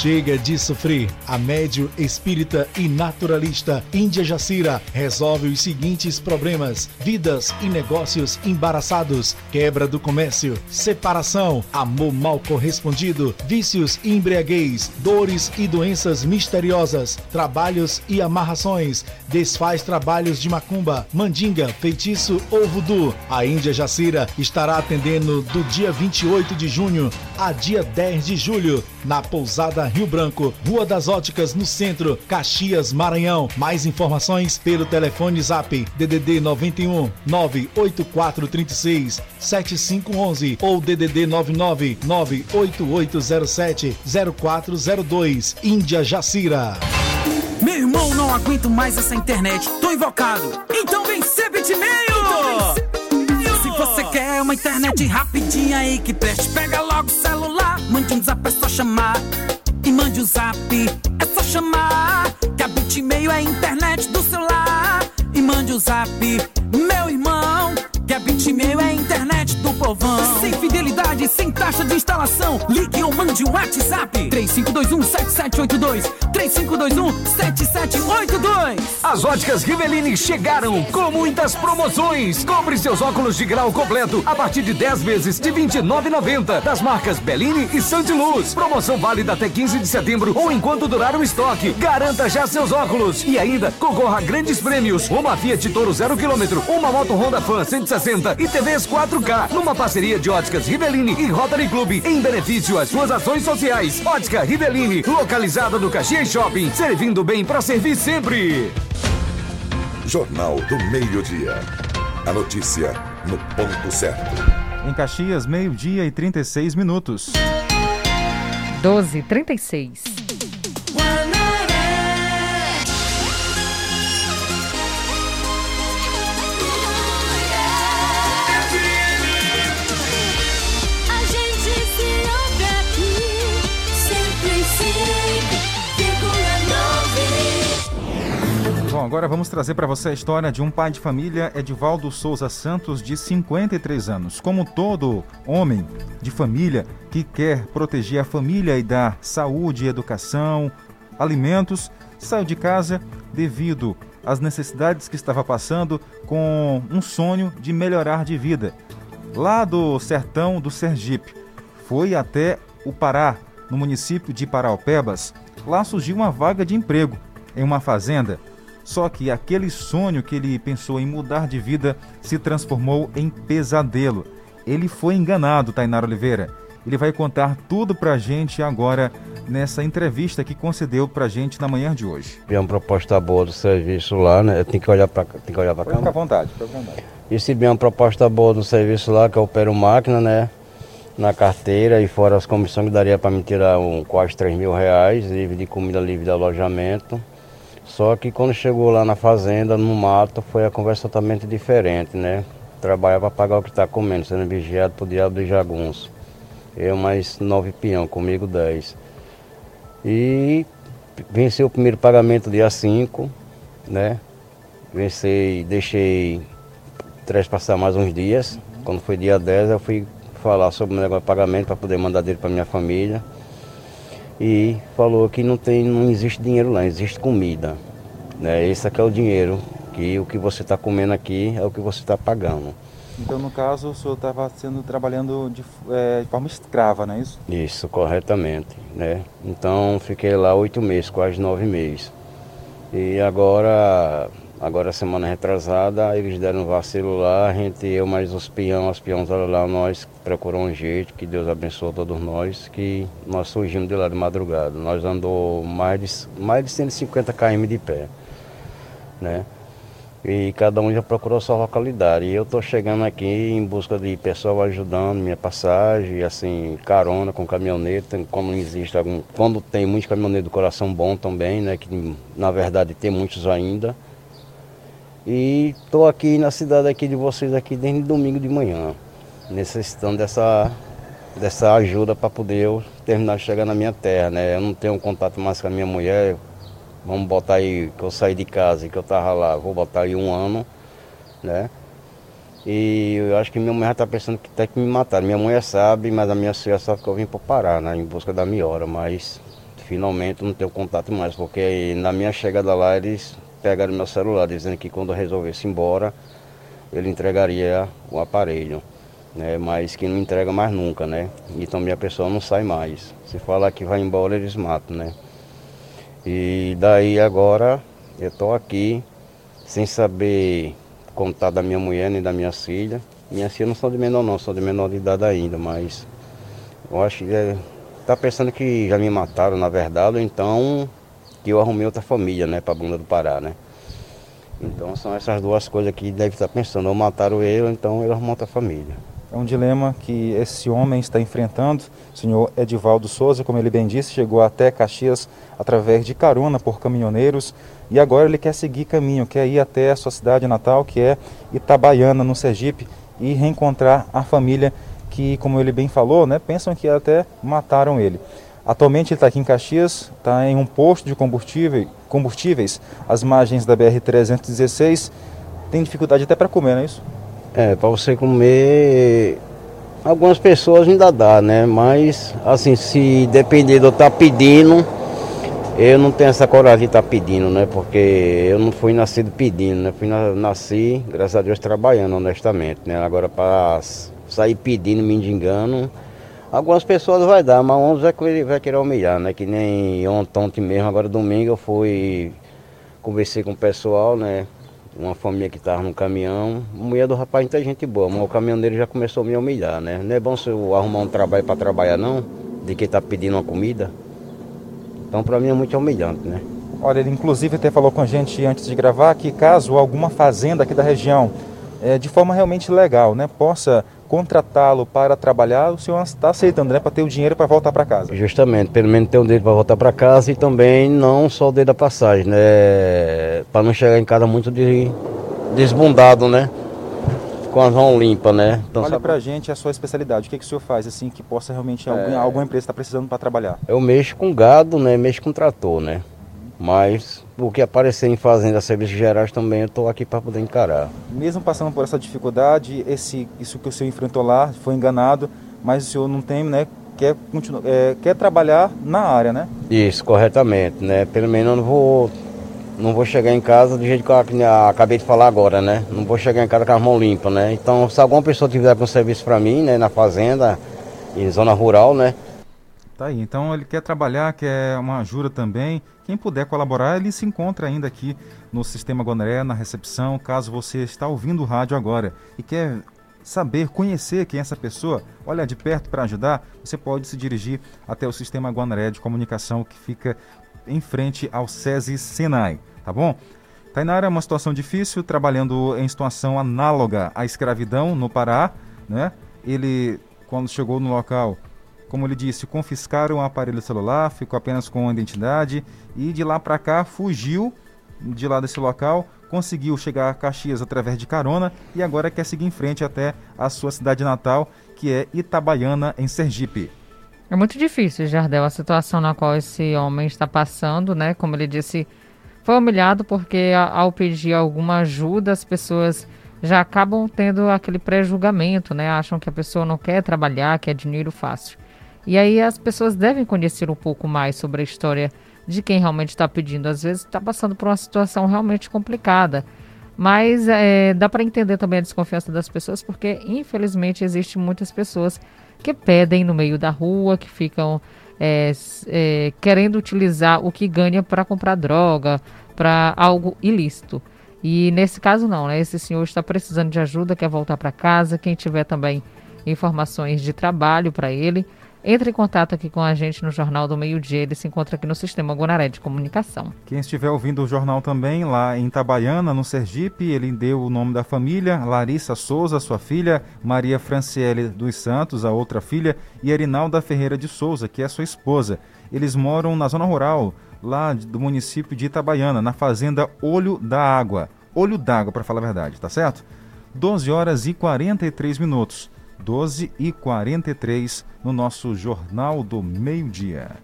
[SPEAKER 25] Chega de sofrer. A médio espírita e naturalista Índia Jacira resolve os seguintes problemas: vidas e negócios embaraçados, quebra do comércio, separação, amor mal correspondido, vícios e embriaguez, dores e doenças misteriosas, trabalhos e amarrações, desfaz trabalhos de macumba, mandinga, feitiço ou voodoo. A Índia Jacira estará atendendo do dia 28 de junho a dia 10 de julho na pousada Rio Branco, Rua das Óticas, no centro, Caxias, Maranhão. Mais informações pelo telefone Zap DDD 91 98436 7511 ou DDD 99 98807 0402. Índia Jacira.
[SPEAKER 26] Meu irmão, não aguento mais essa internet. Tô invocado. Então vem ser bitmail! Então Se você quer uma internet rapidinha aí que preste, pega logo o celular. Mande um zap, é só chamar mande o zap. É só chamar que a Bitmail é a internet do celular. E mande o zap, meu irmão, que a Bitmail é a internet do povão. Sem fidelidade, sem taxa de instalação. Ligue ou mande o WhatsApp. 3521-7782. 3521-7782.
[SPEAKER 27] As óticas Riveline chegaram com muitas promoções. Compre seus óculos de grau completo a partir de 10 vezes de R$ 29,90 das marcas Bellini e Santiluz. Promoção válida até 15 de setembro ou enquanto durar o estoque. Garanta já seus óculos e ainda concorra a grandes prêmios. Uma Fiat Toro 0 km, uma moto Honda Fan 160 e TVs 4K. Numa parceria de óticas Riveline e Rotary Club em benefício às suas ações sociais. Ótica Riveline, localizada no Caxias Shopping, servindo bem para servir sempre.
[SPEAKER 1] Jornal do Meio-Dia. A notícia no ponto certo.
[SPEAKER 2] Em Caxias, meio-dia e 36 minutos.
[SPEAKER 3] 12 36
[SPEAKER 2] agora vamos trazer para você a história de um pai de família, Edivaldo Souza Santos, de 53 anos. Como todo homem de família que quer proteger a família e dar saúde, educação, alimentos, saiu de casa devido às necessidades que estava passando com um sonho de melhorar de vida. Lá do sertão do Sergipe, foi até o Pará, no município de Paraupebas, lá surgiu uma vaga de emprego em uma fazenda. Só que aquele sonho que ele pensou em mudar de vida se transformou em pesadelo. Ele foi enganado, Tainara Oliveira. Ele vai contar tudo pra gente agora nessa entrevista que concedeu pra gente na manhã de hoje.
[SPEAKER 28] Vi uma proposta boa do serviço lá, né? Tem que olhar para tem que olhar para cá.
[SPEAKER 2] Fica à vontade, fica à vontade.
[SPEAKER 28] Recebi uma proposta boa do serviço lá, que eu opero máquina, né? Na carteira e fora as comissões que daria para me tirar um, quase 3 mil reais, livre de comida, livre de alojamento. Só que quando chegou lá na fazenda, no mato, foi a conversa totalmente diferente, né? Trabalhar para pagar o que está comendo, sendo vigiado por diabo de jagunço. Eu mais nove peão, comigo dez. E venci o primeiro pagamento dia 5, né? Vencei, deixei três passar mais uns dias. Quando foi dia 10 eu fui falar sobre o negócio de pagamento para poder mandar dele para minha família. E falou que não tem, não existe dinheiro lá, existe comida. Né? Esse aqui é o dinheiro, que o que você está comendo aqui é o que você está pagando.
[SPEAKER 2] Então, no caso, o senhor estava sendo trabalhando de, é, de forma escrava, não é isso?
[SPEAKER 28] Isso, corretamente. Né? Então fiquei lá oito meses, quase nove meses. E agora, agora semana retrasada, eles deram um vacilo lá, a gente, eu mais os peão, os peões lá, nós procurou um jeito, que Deus abençoe todos nós, que nós surgimos de lá de madrugada. Nós andou mais de, mais de 150 km de pé. Né? E cada um já procurou sua localidade. E eu estou chegando aqui em busca de pessoal ajudando minha passagem, assim, carona com caminhoneiro, tem, como existe algum. Quando tem muitos caminhoneiros do coração bom também, né? Que na verdade tem muitos ainda. E estou aqui na cidade aqui de vocês aqui desde domingo de manhã, necessitando dessa, dessa ajuda para poder eu terminar de chegar na minha terra, né? Eu não tenho contato mais com a minha mulher, Vamos botar aí que eu saí de casa que eu tava lá, vou botar aí um ano, né? E eu acho que minha já tá pensando que tem que me matar. Minha mãe sabe, mas a minha filha sabe que eu vim para Pará, né? Em busca da minha hora, mas finalmente não tenho contato mais, porque na minha chegada lá eles pegaram meu celular, dizendo que quando eu resolvesse ir embora, ele entregaria o aparelho. Né, mas que não entrega mais nunca, né? Então minha pessoa não sai mais. Se falar que vai embora, eles matam, né? E daí agora eu estou aqui sem saber contar da minha mulher nem da minha filha. Minhas filhas não são de menor não, são de menor de idade ainda, mas eu acho que é, tá pensando que já me mataram na verdade, então que eu arrumei outra família, né, para bunda do Pará, né? Então são essas duas coisas que deve estar pensando, ou mataram ele, então ele arrumou outra família.
[SPEAKER 2] É um dilema que esse homem está enfrentando. O senhor Edivaldo Souza, como ele bem disse, chegou até Caxias através de carona por caminhoneiros e agora ele quer seguir caminho, quer ir até a sua cidade natal, que é Itabaiana, no Sergipe, e reencontrar a família que, como ele bem falou, né, pensam que até mataram ele. Atualmente ele está aqui em Caxias, está em um posto de combustível, combustíveis às margens da BR-316. Tem dificuldade até para comer, não é isso?
[SPEAKER 28] É, para você comer, algumas pessoas ainda dá, né? Mas, assim, se depender de eu estar pedindo, eu não tenho essa coragem de estar pedindo, né? Porque eu não fui nascido pedindo, né? Fui na, nasci, graças a Deus, trabalhando honestamente, né? Agora, para sair pedindo, me engano, algumas pessoas vai dar, mas uns vai, vai querer humilhar, né? Que nem ontem, ontem mesmo, agora domingo eu fui, conversei com o pessoal, né? uma família que estava no caminhão. A mulher do rapaz não tem gente boa, mas o caminhoneiro já começou a me humilhar, né? Não é bom se eu arrumar um trabalho para trabalhar, não, de quem está pedindo uma comida. Então, para mim é muito humilhante, né?
[SPEAKER 2] Olha, ele inclusive até falou com a gente antes de gravar que caso alguma fazenda aqui da região, é, de forma realmente legal, né, possa contratá-lo para trabalhar, o senhor está aceitando, né, para ter o dinheiro para voltar para casa.
[SPEAKER 28] Justamente, pelo menos ter o dinheiro para voltar para casa e também não só o dinheiro da passagem, né, para não chegar em casa muito de, desbundado, né, com as mãos limpas, né.
[SPEAKER 2] Então, Olha sabe... para a gente a sua especialidade, o que, que o senhor faz assim que possa realmente, algum, é... alguma empresa está precisando para trabalhar?
[SPEAKER 28] Eu mexo com gado, né, mexo com trator, né, mas o que aparecer em fazenda, serviços gerais também, eu estou aqui para poder encarar.
[SPEAKER 2] Mesmo passando por essa dificuldade, esse, isso que o senhor enfrentou lá, foi enganado, mas o senhor não tem, né? Quer, continua, é, quer trabalhar na área, né?
[SPEAKER 28] Isso, corretamente, né? Pelo menos eu não vou, não vou chegar em casa do jeito que eu acabei de falar agora, né? Não vou chegar em casa com as mãos limpas, né? Então, se alguma pessoa tiver com serviço para mim, né, na fazenda, em zona rural, né?
[SPEAKER 2] Tá aí, então ele quer trabalhar, quer uma ajuda também. Quem puder colaborar, ele se encontra ainda aqui no Sistema Guanaré, na recepção, caso você está ouvindo o rádio agora e quer saber, conhecer quem é essa pessoa, olhar de perto para ajudar, você pode se dirigir até o Sistema Guanaré de Comunicação que fica em frente ao SESI Senai, tá bom? Tainara é uma situação difícil, trabalhando em situação análoga à escravidão no Pará, né? Ele, quando chegou no local, como ele disse, confiscaram o aparelho celular, ficou apenas com a identidade e de lá para cá fugiu de lá desse local, conseguiu chegar a Caxias através de carona e agora quer seguir em frente até a sua cidade natal, que é Itabaiana, em Sergipe.
[SPEAKER 3] É muito difícil, Jardel, a situação na qual esse homem está passando, né? Como ele disse, foi humilhado porque ao pedir alguma ajuda, as pessoas já acabam tendo aquele pré-julgamento, né? Acham que a pessoa não quer trabalhar, que é dinheiro fácil. E aí as pessoas devem conhecer um pouco mais sobre a história de quem realmente está pedindo. Às vezes está passando por uma situação realmente complicada. Mas é, dá para entender também a desconfiança das pessoas, porque infelizmente existem muitas pessoas que pedem no meio da rua, que ficam é, é, querendo utilizar o que ganha para comprar droga, para algo ilícito. E nesse caso não, né? Esse senhor está precisando de ajuda, quer voltar para casa. Quem tiver também informações de trabalho para ele, entre em contato aqui com a gente no Jornal do Meio Dia. Ele se encontra aqui no Sistema Gonaré de Comunicação.
[SPEAKER 2] Quem estiver ouvindo o jornal também, lá em Itabaiana, no Sergipe, ele deu o nome da família, Larissa Souza, sua filha, Maria Franciele dos Santos, a outra filha, e Erinalda Ferreira de Souza, que é sua esposa. Eles moram na zona rural, lá do município de Itabaiana, na fazenda Olho da Água. Olho d'água, para falar a verdade, tá certo? 12 horas e 43 minutos. 12 e 43 no nosso Jornal do Meio-Dia.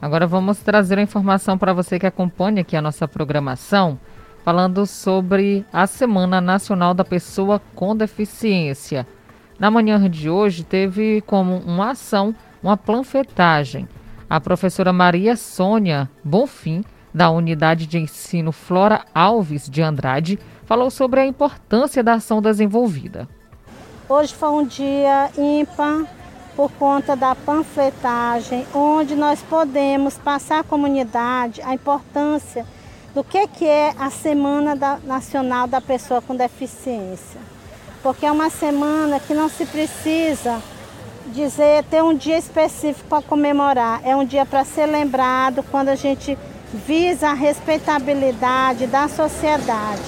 [SPEAKER 3] Agora vamos trazer a informação para você que acompanha aqui a nossa programação, falando sobre a Semana Nacional da Pessoa com Deficiência. Na manhã de hoje teve como uma ação uma planfetagem. A professora Maria Sônia Bonfim da Unidade de Ensino Flora Alves de Andrade, falou sobre a importância da ação desenvolvida.
[SPEAKER 29] Hoje foi um dia ímpar por conta da panfletagem, onde nós podemos passar à comunidade a importância do que, é a Semana Nacional da Pessoa com Deficiência. Porque é uma semana que não se precisa dizer, ter um dia específico para comemorar. É um dia para ser lembrado quando a gente visa a respeitabilidade da sociedade.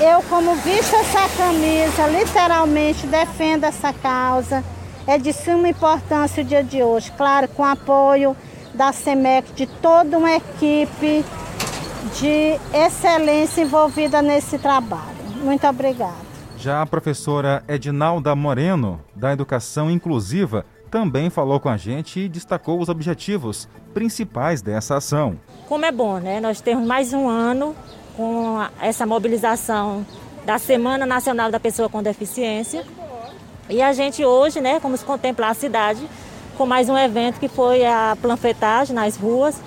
[SPEAKER 29] Eu, como visto essa camisa, literalmente defendo essa causa. É de suma importância o dia de hoje, claro, com apoio da SEMEC, de toda uma equipe de excelência envolvida nesse trabalho. Muito obrigada.
[SPEAKER 2] Já a professora Edinalda Moreno, da Educação Inclusiva, também falou com a gente e destacou os objetivos principais dessa ação.
[SPEAKER 30] Como é bom, né? Nós temos mais um ano com essa mobilização da Semana Nacional da Pessoa com Deficiência. E a gente hoje, né, vamos contemplar a cidade com mais um evento que foi a planfetagem nas ruas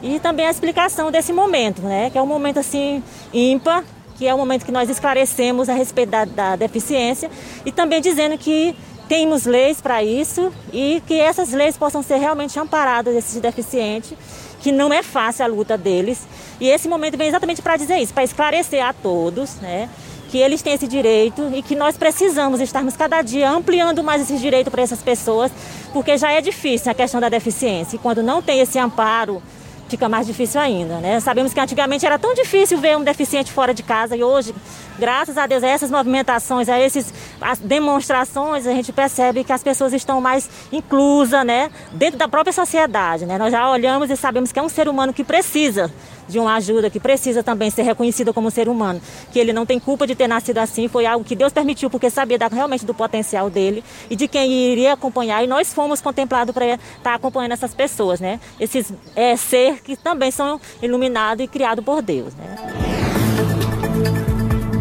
[SPEAKER 30] e também a explicação desse momento, né, que é um momento assim ímpar, que é o momento que nós esclarecemos a respeito da, da deficiência e também dizendo que temos leis para isso e que essas leis possam ser realmente amparadas esses deficientes, que não é fácil a luta deles. E esse momento vem exatamente para dizer isso, para esclarecer a todos, né? Que eles têm esse direito e que nós precisamos estarmos cada dia ampliando mais esse direito para essas pessoas, porque já é difícil a questão da deficiência. E quando não tem esse amparo, fica mais difícil ainda, né? Sabemos que antigamente era tão difícil ver um deficiente fora de casa e hoje, graças a Deus, a essas movimentações, a essas demonstrações, a gente percebe que as pessoas estão mais inclusas, né? Dentro da própria sociedade, né? Nós já olhamos e sabemos que é um ser humano que precisa de uma ajuda, que precisa também ser reconhecido como ser humano, que ele não tem culpa de ter nascido assim, foi algo que Deus permitiu porque sabia realmente do potencial dele e de quem iria acompanhar e nós fomos contemplados para estar acompanhando essas pessoas, né? Esses é, ser que também são iluminados e criados por Deus, né?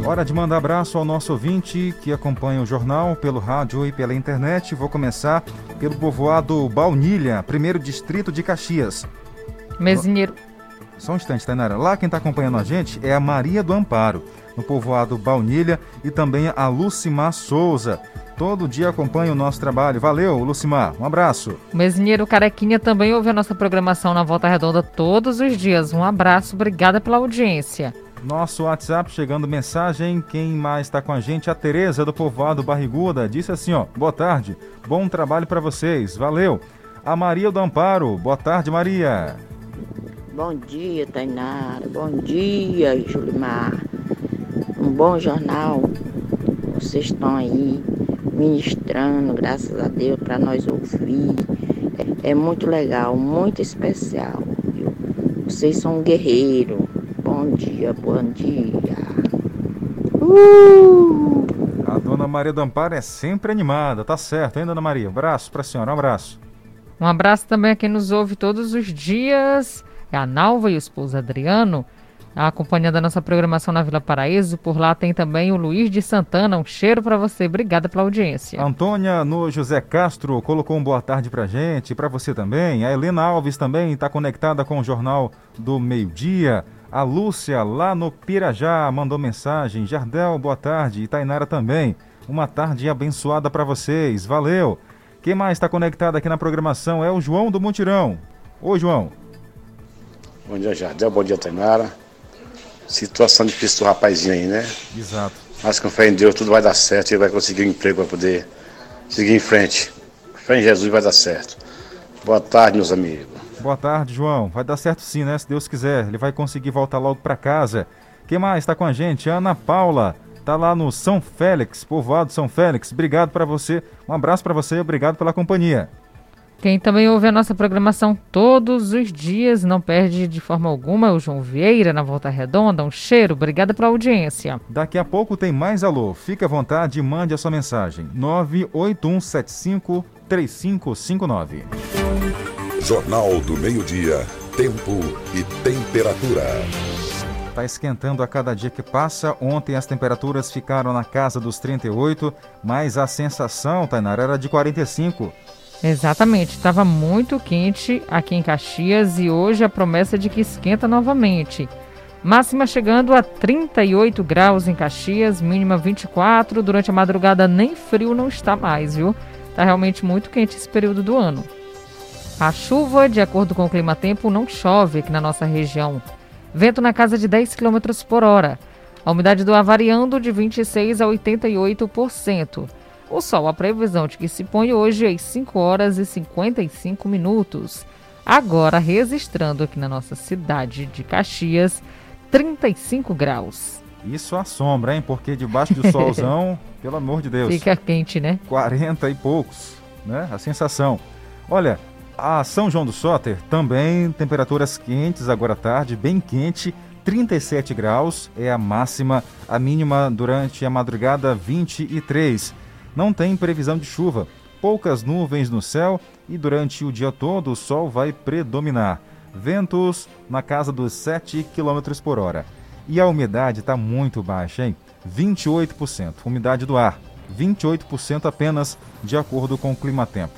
[SPEAKER 2] Hora de mandar abraço ao nosso ouvinte que acompanha o jornal pelo rádio e pela internet. Vou começar pelo povoado Baunilha, primeiro distrito de Caxias.
[SPEAKER 3] Mesinheiro.
[SPEAKER 2] Só um instante, Tainara. Lá quem está acompanhando a gente é a Maria do Amparo, no povoado Baunilha, e também a Lucimar Souza. Todo dia acompanha o nosso trabalho. Valeu, Lucimar. Um abraço.
[SPEAKER 3] Mesinheiro Carequinha também ouve a nossa programação na Volta Redonda todos os dias. Um abraço, obrigada pela audiência.
[SPEAKER 2] Nosso WhatsApp chegando mensagem. Quem mais está com a gente? A Tereza do Povoado Barriguda disse assim: ó, boa tarde, bom trabalho para vocês, valeu. A Maria do Amparo, boa tarde, Maria.
[SPEAKER 31] Bom dia, Tainara. Bom dia, Julimar. Um bom jornal. Vocês estão aí ministrando, graças a Deus, para nós ouvir. É, é, muito legal, muito especial. Viu? Vocês são um guerreiro. Bom dia, bom dia.
[SPEAKER 2] Uh! A dona Maria do Amparo é sempre animada, tá certo, hein, dona Maria? Um abraço pra senhora, um abraço.
[SPEAKER 3] Um abraço também a quem nos ouve todos os dias. É a Nalva e o esposo Adriano, acompanhando a nossa programação na Vila Paraíso. Por lá tem também o Luiz de Santana. Um cheiro para você. Obrigada pela audiência.
[SPEAKER 2] Antônia no José Castro colocou um boa tarde pra gente, para você também. A Helena Alves também está conectada com o Jornal do Meio Dia. A Lúcia, lá no Pirajá, mandou mensagem. Jardel, boa tarde. E Tainara também. Uma tarde abençoada para vocês. Valeu. Quem mais está conectado aqui na programação é o João do Mutirão. Oi, João.
[SPEAKER 32] Bom dia, Jardel. Bom dia, Tainara. Situação difícil do rapazinho aí, né?
[SPEAKER 2] Exato.
[SPEAKER 32] Mas com fé em Deus tudo vai dar certo. Ele vai conseguir um emprego para poder seguir em frente. Fé em Jesus vai dar certo. Boa tarde, meus amigos.
[SPEAKER 2] Boa tarde, João. Vai dar certo sim, né? Se Deus quiser. Ele vai conseguir voltar logo para casa. Quem mais está com a gente? Ana Paula. Tá lá no São Félix, povoado São Félix. Obrigado para você. Um abraço para você. Obrigado pela companhia.
[SPEAKER 3] Quem também ouve a nossa programação todos os dias, não perde de forma alguma, é o João Vieira na Volta Redonda. Um cheiro, obrigada pela audiência.
[SPEAKER 2] Daqui a pouco tem mais alô. Fique à vontade e mande a sua mensagem. 981753559.
[SPEAKER 1] Jornal do Meio-Dia. Tempo e temperatura.
[SPEAKER 2] Está esquentando a cada dia que passa. Ontem as temperaturas ficaram na casa dos 38, mas a sensação, Tainara, era de 45.
[SPEAKER 3] Exatamente, estava muito quente aqui em Caxias e hoje a promessa é de que esquenta novamente. Máxima chegando a 38 graus em Caxias, mínima 24. Durante a madrugada nem frio não está mais, viu? Está realmente muito quente esse período do ano. A chuva, de acordo com o clima-tempo, não chove aqui na nossa região. Vento na casa de 10 km por hora. A umidade do ar variando de 26% a 88%. O sol, a previsão de que se põe hoje às 5 horas e 55 minutos. Agora registrando aqui na nossa cidade de Caxias, 35 graus.
[SPEAKER 2] Isso assombra, hein? Porque debaixo do solzão, [laughs] pelo amor de Deus.
[SPEAKER 3] Fica quente, né?
[SPEAKER 2] 40 e poucos, né? A sensação. Olha, a São João do Soter também temperaturas quentes agora à tarde, bem quente. 37 graus é a máxima, a mínima durante a madrugada 23 não tem previsão de chuva, poucas nuvens no céu e durante o dia todo o sol vai predominar. Ventos na casa dos 7 km por hora. E a umidade está muito baixa, hein? 28%. Umidade do ar, 28% apenas, de acordo com o clima-tempo.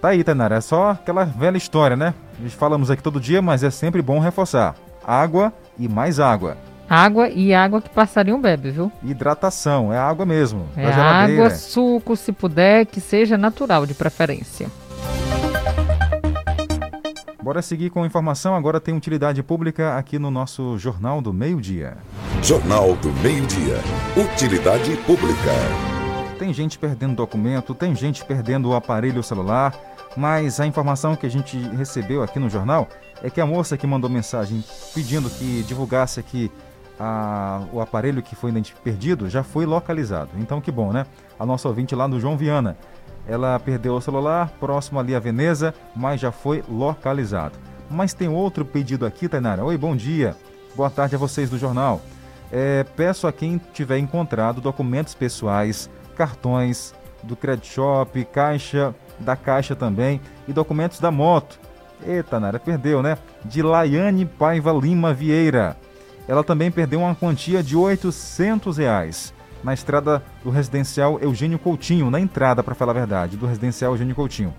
[SPEAKER 2] Tá aí, Tainara, é só aquela velha história, né? Nós falamos aqui todo dia, mas é sempre bom reforçar. Água e mais água.
[SPEAKER 3] Água e água que passarinho bebe, viu?
[SPEAKER 2] Hidratação, é água mesmo.
[SPEAKER 3] É água, suco, se puder, que seja natural de preferência.
[SPEAKER 2] Bora seguir com a informação. Agora tem utilidade pública aqui no nosso Jornal do Meio-Dia.
[SPEAKER 1] Jornal do Meio-Dia. Utilidade pública.
[SPEAKER 2] Tem gente perdendo documento, tem gente perdendo o aparelho celular, mas a informação que a gente recebeu aqui no jornal é que a moça que mandou mensagem pedindo que divulgasse aqui a, o aparelho que foi perdido já foi localizado. Então que bom, né? A nossa ouvinte lá no João Viana. Ela perdeu o celular próximo ali à Veneza, mas já foi localizado. Mas tem outro pedido aqui, Tainara. Oi, bom dia. Boa tarde a vocês do jornal. É, peço a quem tiver encontrado documentos pessoais, cartões do Credit Shop, caixa, da caixa também e documentos da moto. Eita, Nara, perdeu, né? De Laiane Paiva Lima Vieira ela também perdeu uma quantia de 800 reais na estrada do residencial Eugênio Coutinho, na entrada, para falar a verdade, do residencial Eugênio Coutinho.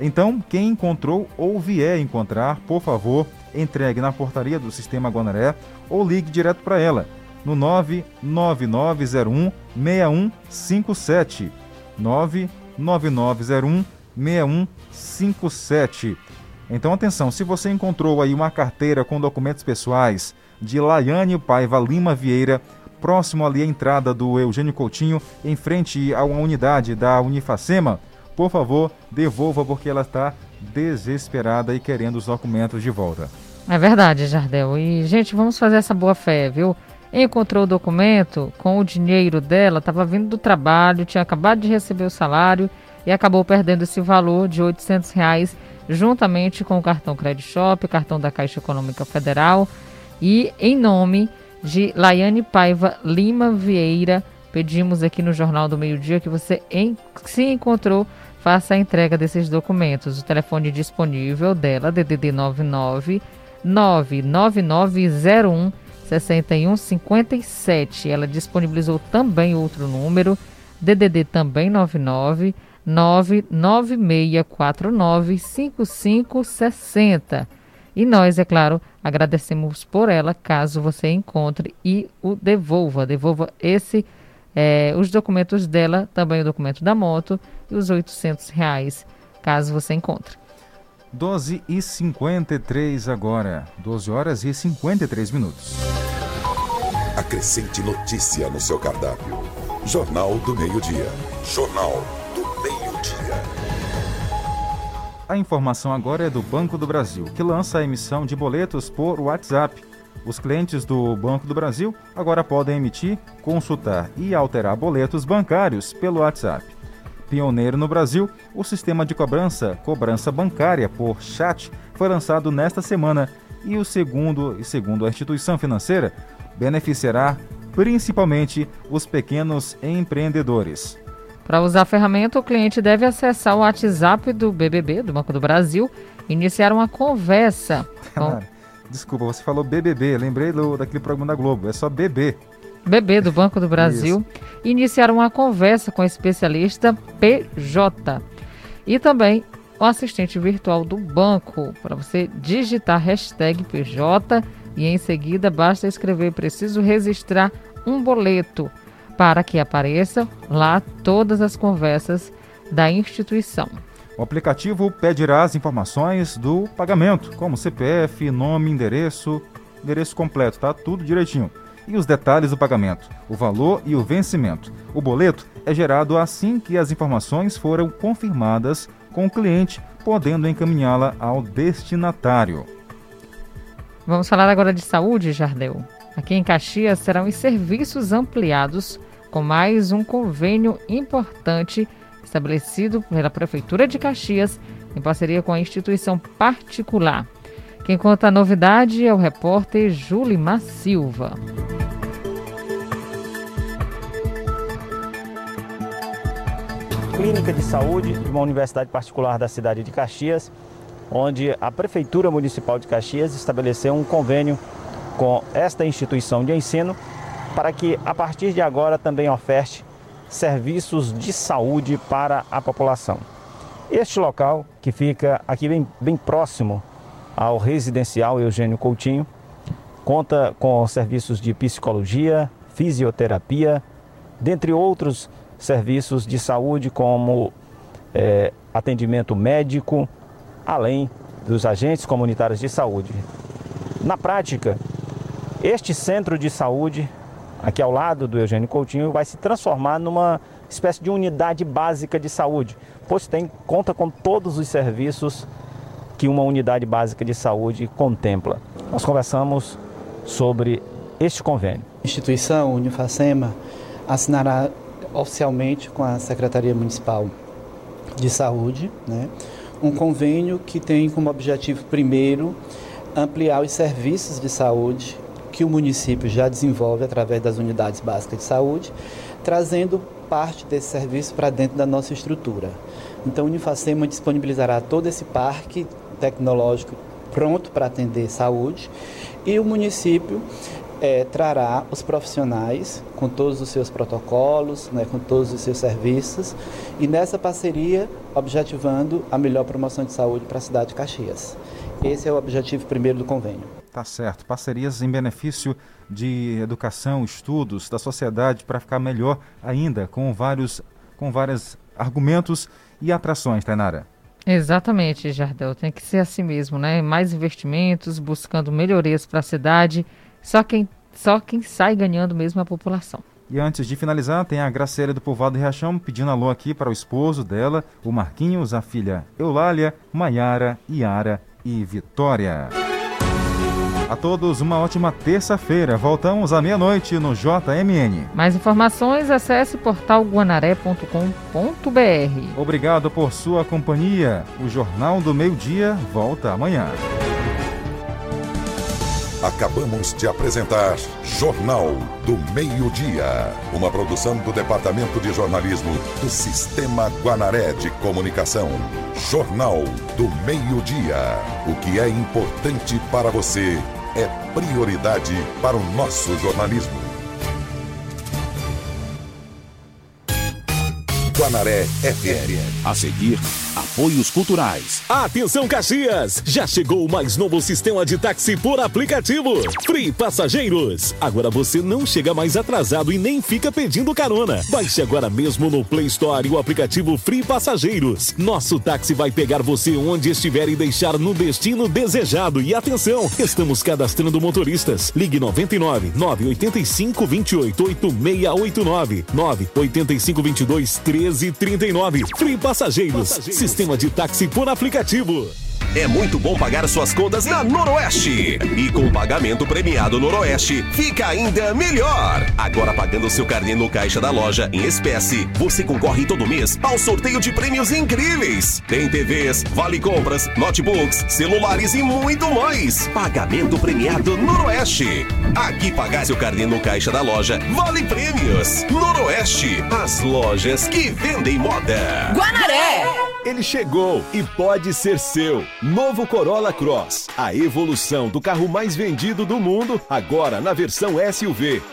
[SPEAKER 2] Então, quem encontrou ou vier encontrar, por favor, entregue na portaria do Sistema Guanaré ou ligue direto para ela no 99901 6157. 99901 6157. Então atenção, se você encontrou aí uma carteira com documentos pessoais de Laiane Paiva Lima Vieira, próximo ali à entrada do Eugênio Coutinho, em frente a uma unidade da Unifacema, por favor, devolva porque ela está desesperada e querendo os documentos de volta.
[SPEAKER 3] É verdade, Jardel. E, gente, vamos fazer essa boa fé, viu? Encontrou o documento com o dinheiro dela, estava vindo do trabalho, tinha acabado de receber o salário e acabou perdendo esse valor de 800 reais juntamente com o cartão Credit Shop, cartão da Caixa Econômica Federal e em nome de Laiane Paiva Lima Vieira. Pedimos aqui no Jornal do Meio Dia que você, em, se encontrou, faça a entrega desses documentos. O telefone disponível dela, DDD 99 99901 6157. Ela disponibilizou também outro número, DDD também 99 99649 5560. E nós, é claro, agradecemos por ela, caso você encontre e o devolva. Devolva esse, é, os documentos dela, também o documento da moto e os 800 reais, caso você encontre.
[SPEAKER 2] 12 e 53 agora. 12 horas e 53 minutos.
[SPEAKER 1] Acrescente notícia no seu cardápio. Jornal do Meio-Dia. Jornal
[SPEAKER 2] A informação agora é do Banco do Brasil, que lança a emissão de boletos por WhatsApp. Os clientes do Banco do Brasil agora podem emitir, consultar e alterar boletos bancários pelo WhatsApp. Pioneiro no Brasil, o sistema de cobrança, cobrança bancária por chat, foi lançado nesta semana e o segundo, e segundo a instituição financeira, beneficiará principalmente os pequenos empreendedores.
[SPEAKER 3] Para usar a ferramenta, o cliente deve acessar o WhatsApp do BBB, do Banco do Brasil, e iniciar uma conversa. [laughs] Com...
[SPEAKER 2] Desculpa, você falou BBB, lembrei do, daquele programa da Globo, é só BB.
[SPEAKER 3] BB do Banco do Brasil, iniciar uma conversa com o especialista PJ. E também o assistente virtual do banco, para você digitar hashtag PJ e em seguida basta escrever preciso registrar um boleto para que apareça lá todas as conversas da instituição.
[SPEAKER 2] O aplicativo pedirá as informações do pagamento, como CPF, nome, endereço, endereço completo, tá? Tudo direitinho e os detalhes do pagamento, o valor e o vencimento. O boleto é gerado assim que as informações foram confirmadas com o cliente, podendo encaminhá-la ao destinatário.
[SPEAKER 3] Vamos falar agora de saúde, Jardel. Aqui em Caxias serão os serviços ampliados com mais um convênio importante estabelecido pela Prefeitura de Caxias em parceria com a instituição particular. Quem conta a novidade é o repórter Julimar Silva.
[SPEAKER 4] Clínica de saúde de uma universidade particular da cidade de Caxias, onde a Prefeitura Municipal de Caxias estabeleceu um convênio com esta instituição de ensino para que, a partir de agora, também oferte serviços de saúde para a população. Este local, que fica aqui bem, bem próximo ao residencial Eugênio Coutinho, conta com serviços de psicologia, fisioterapia, dentre outros serviços de saúde como é, atendimento médico, além dos agentes comunitários de saúde. Na prática, este centro de saúde, aqui ao lado do Eugênio Coutinho, vai se transformar numa espécie de unidade básica de saúde, pois tem, conta com todos os serviços que uma unidade básica de saúde contempla. Nós conversamos sobre este convênio.
[SPEAKER 20] A instituição Unifacema assinará oficialmente com a Secretaria Municipal de Saúde, né, um convênio que tem como objetivo primeiro ampliar os serviços de saúde que o município já desenvolve através das unidades básicas de saúde, trazendo parte desse serviço para dentro da nossa estrutura. Então, o Unifacema disponibilizará todo esse parque tecnológico pronto para atender saúde e o município é, trará os profissionais com todos os seus protocolos, né, com todos os seus serviços e nessa parceria objetivando a melhor promoção de saúde para a cidade de Caxias. Esse é o objetivo primeiro do convênio.
[SPEAKER 2] Tá certo. Parcerias em benefício de educação, estudos, da sociedade para ficar melhor ainda, com vários, com vários argumentos e atrações, Tainara.
[SPEAKER 3] Exatamente, Jardel. Tem que ser assim mesmo, né? Mais investimentos, buscando melhorias para a cidade. Só quem, só quem sai ganhando mesmo é a população.
[SPEAKER 2] E antes de finalizar, tem a Graciela do Povoado de Riachão pedindo alô aqui para o esposo dela, o Marquinhos, a filha Eulália, Maiara, Iara e Vitória. A todos uma ótima terça-feira. Voltamos à meia-noite no JMN.
[SPEAKER 3] Mais informações, acesse portalguanaré.com.br.
[SPEAKER 2] Obrigado por sua companhia. O Jornal do Meio-Dia volta amanhã.
[SPEAKER 1] Acabamos de apresentar Jornal do Meio-Dia, uma produção do Departamento de Jornalismo do Sistema Guanaré de Comunicação. Jornal do Meio-Dia. O que é importante para você é prioridade para o nosso jornalismo. Guanaré FM.
[SPEAKER 27] A seguir, apoios culturais.
[SPEAKER 25] Atenção Caxias! Já chegou o mais novo sistema de táxi por aplicativo. Free Passageiros. Agora você não chega mais atrasado e nem fica pedindo carona. Baixe agora mesmo no Play Store o aplicativo Free Passageiros. Nosso táxi vai pegar você onde estiver e deixar no destino desejado. E atenção, estamos cadastrando motoristas. Ligue 99 985 28 8689 985 22 1339. Free Passageiros. Sistema de táxi por aplicativo.
[SPEAKER 14] É muito bom pagar suas contas na Noroeste. E com o pagamento premiado Noroeste, fica ainda melhor. Agora pagando seu carnê no caixa da loja em espécie, você concorre todo mês ao sorteio de prêmios incríveis. Tem TVs, vale compras, notebooks, celulares e muito mais. Pagamento premiado Noroeste. Aqui pagar seu carnê no caixa da loja, vale prêmios. Noroeste, as lojas que vendem moda.
[SPEAKER 23] Guanaré!
[SPEAKER 25] Ele chegou e pode ser seu. Novo Corolla Cross. A evolução do carro mais vendido do mundo, agora na versão SUV.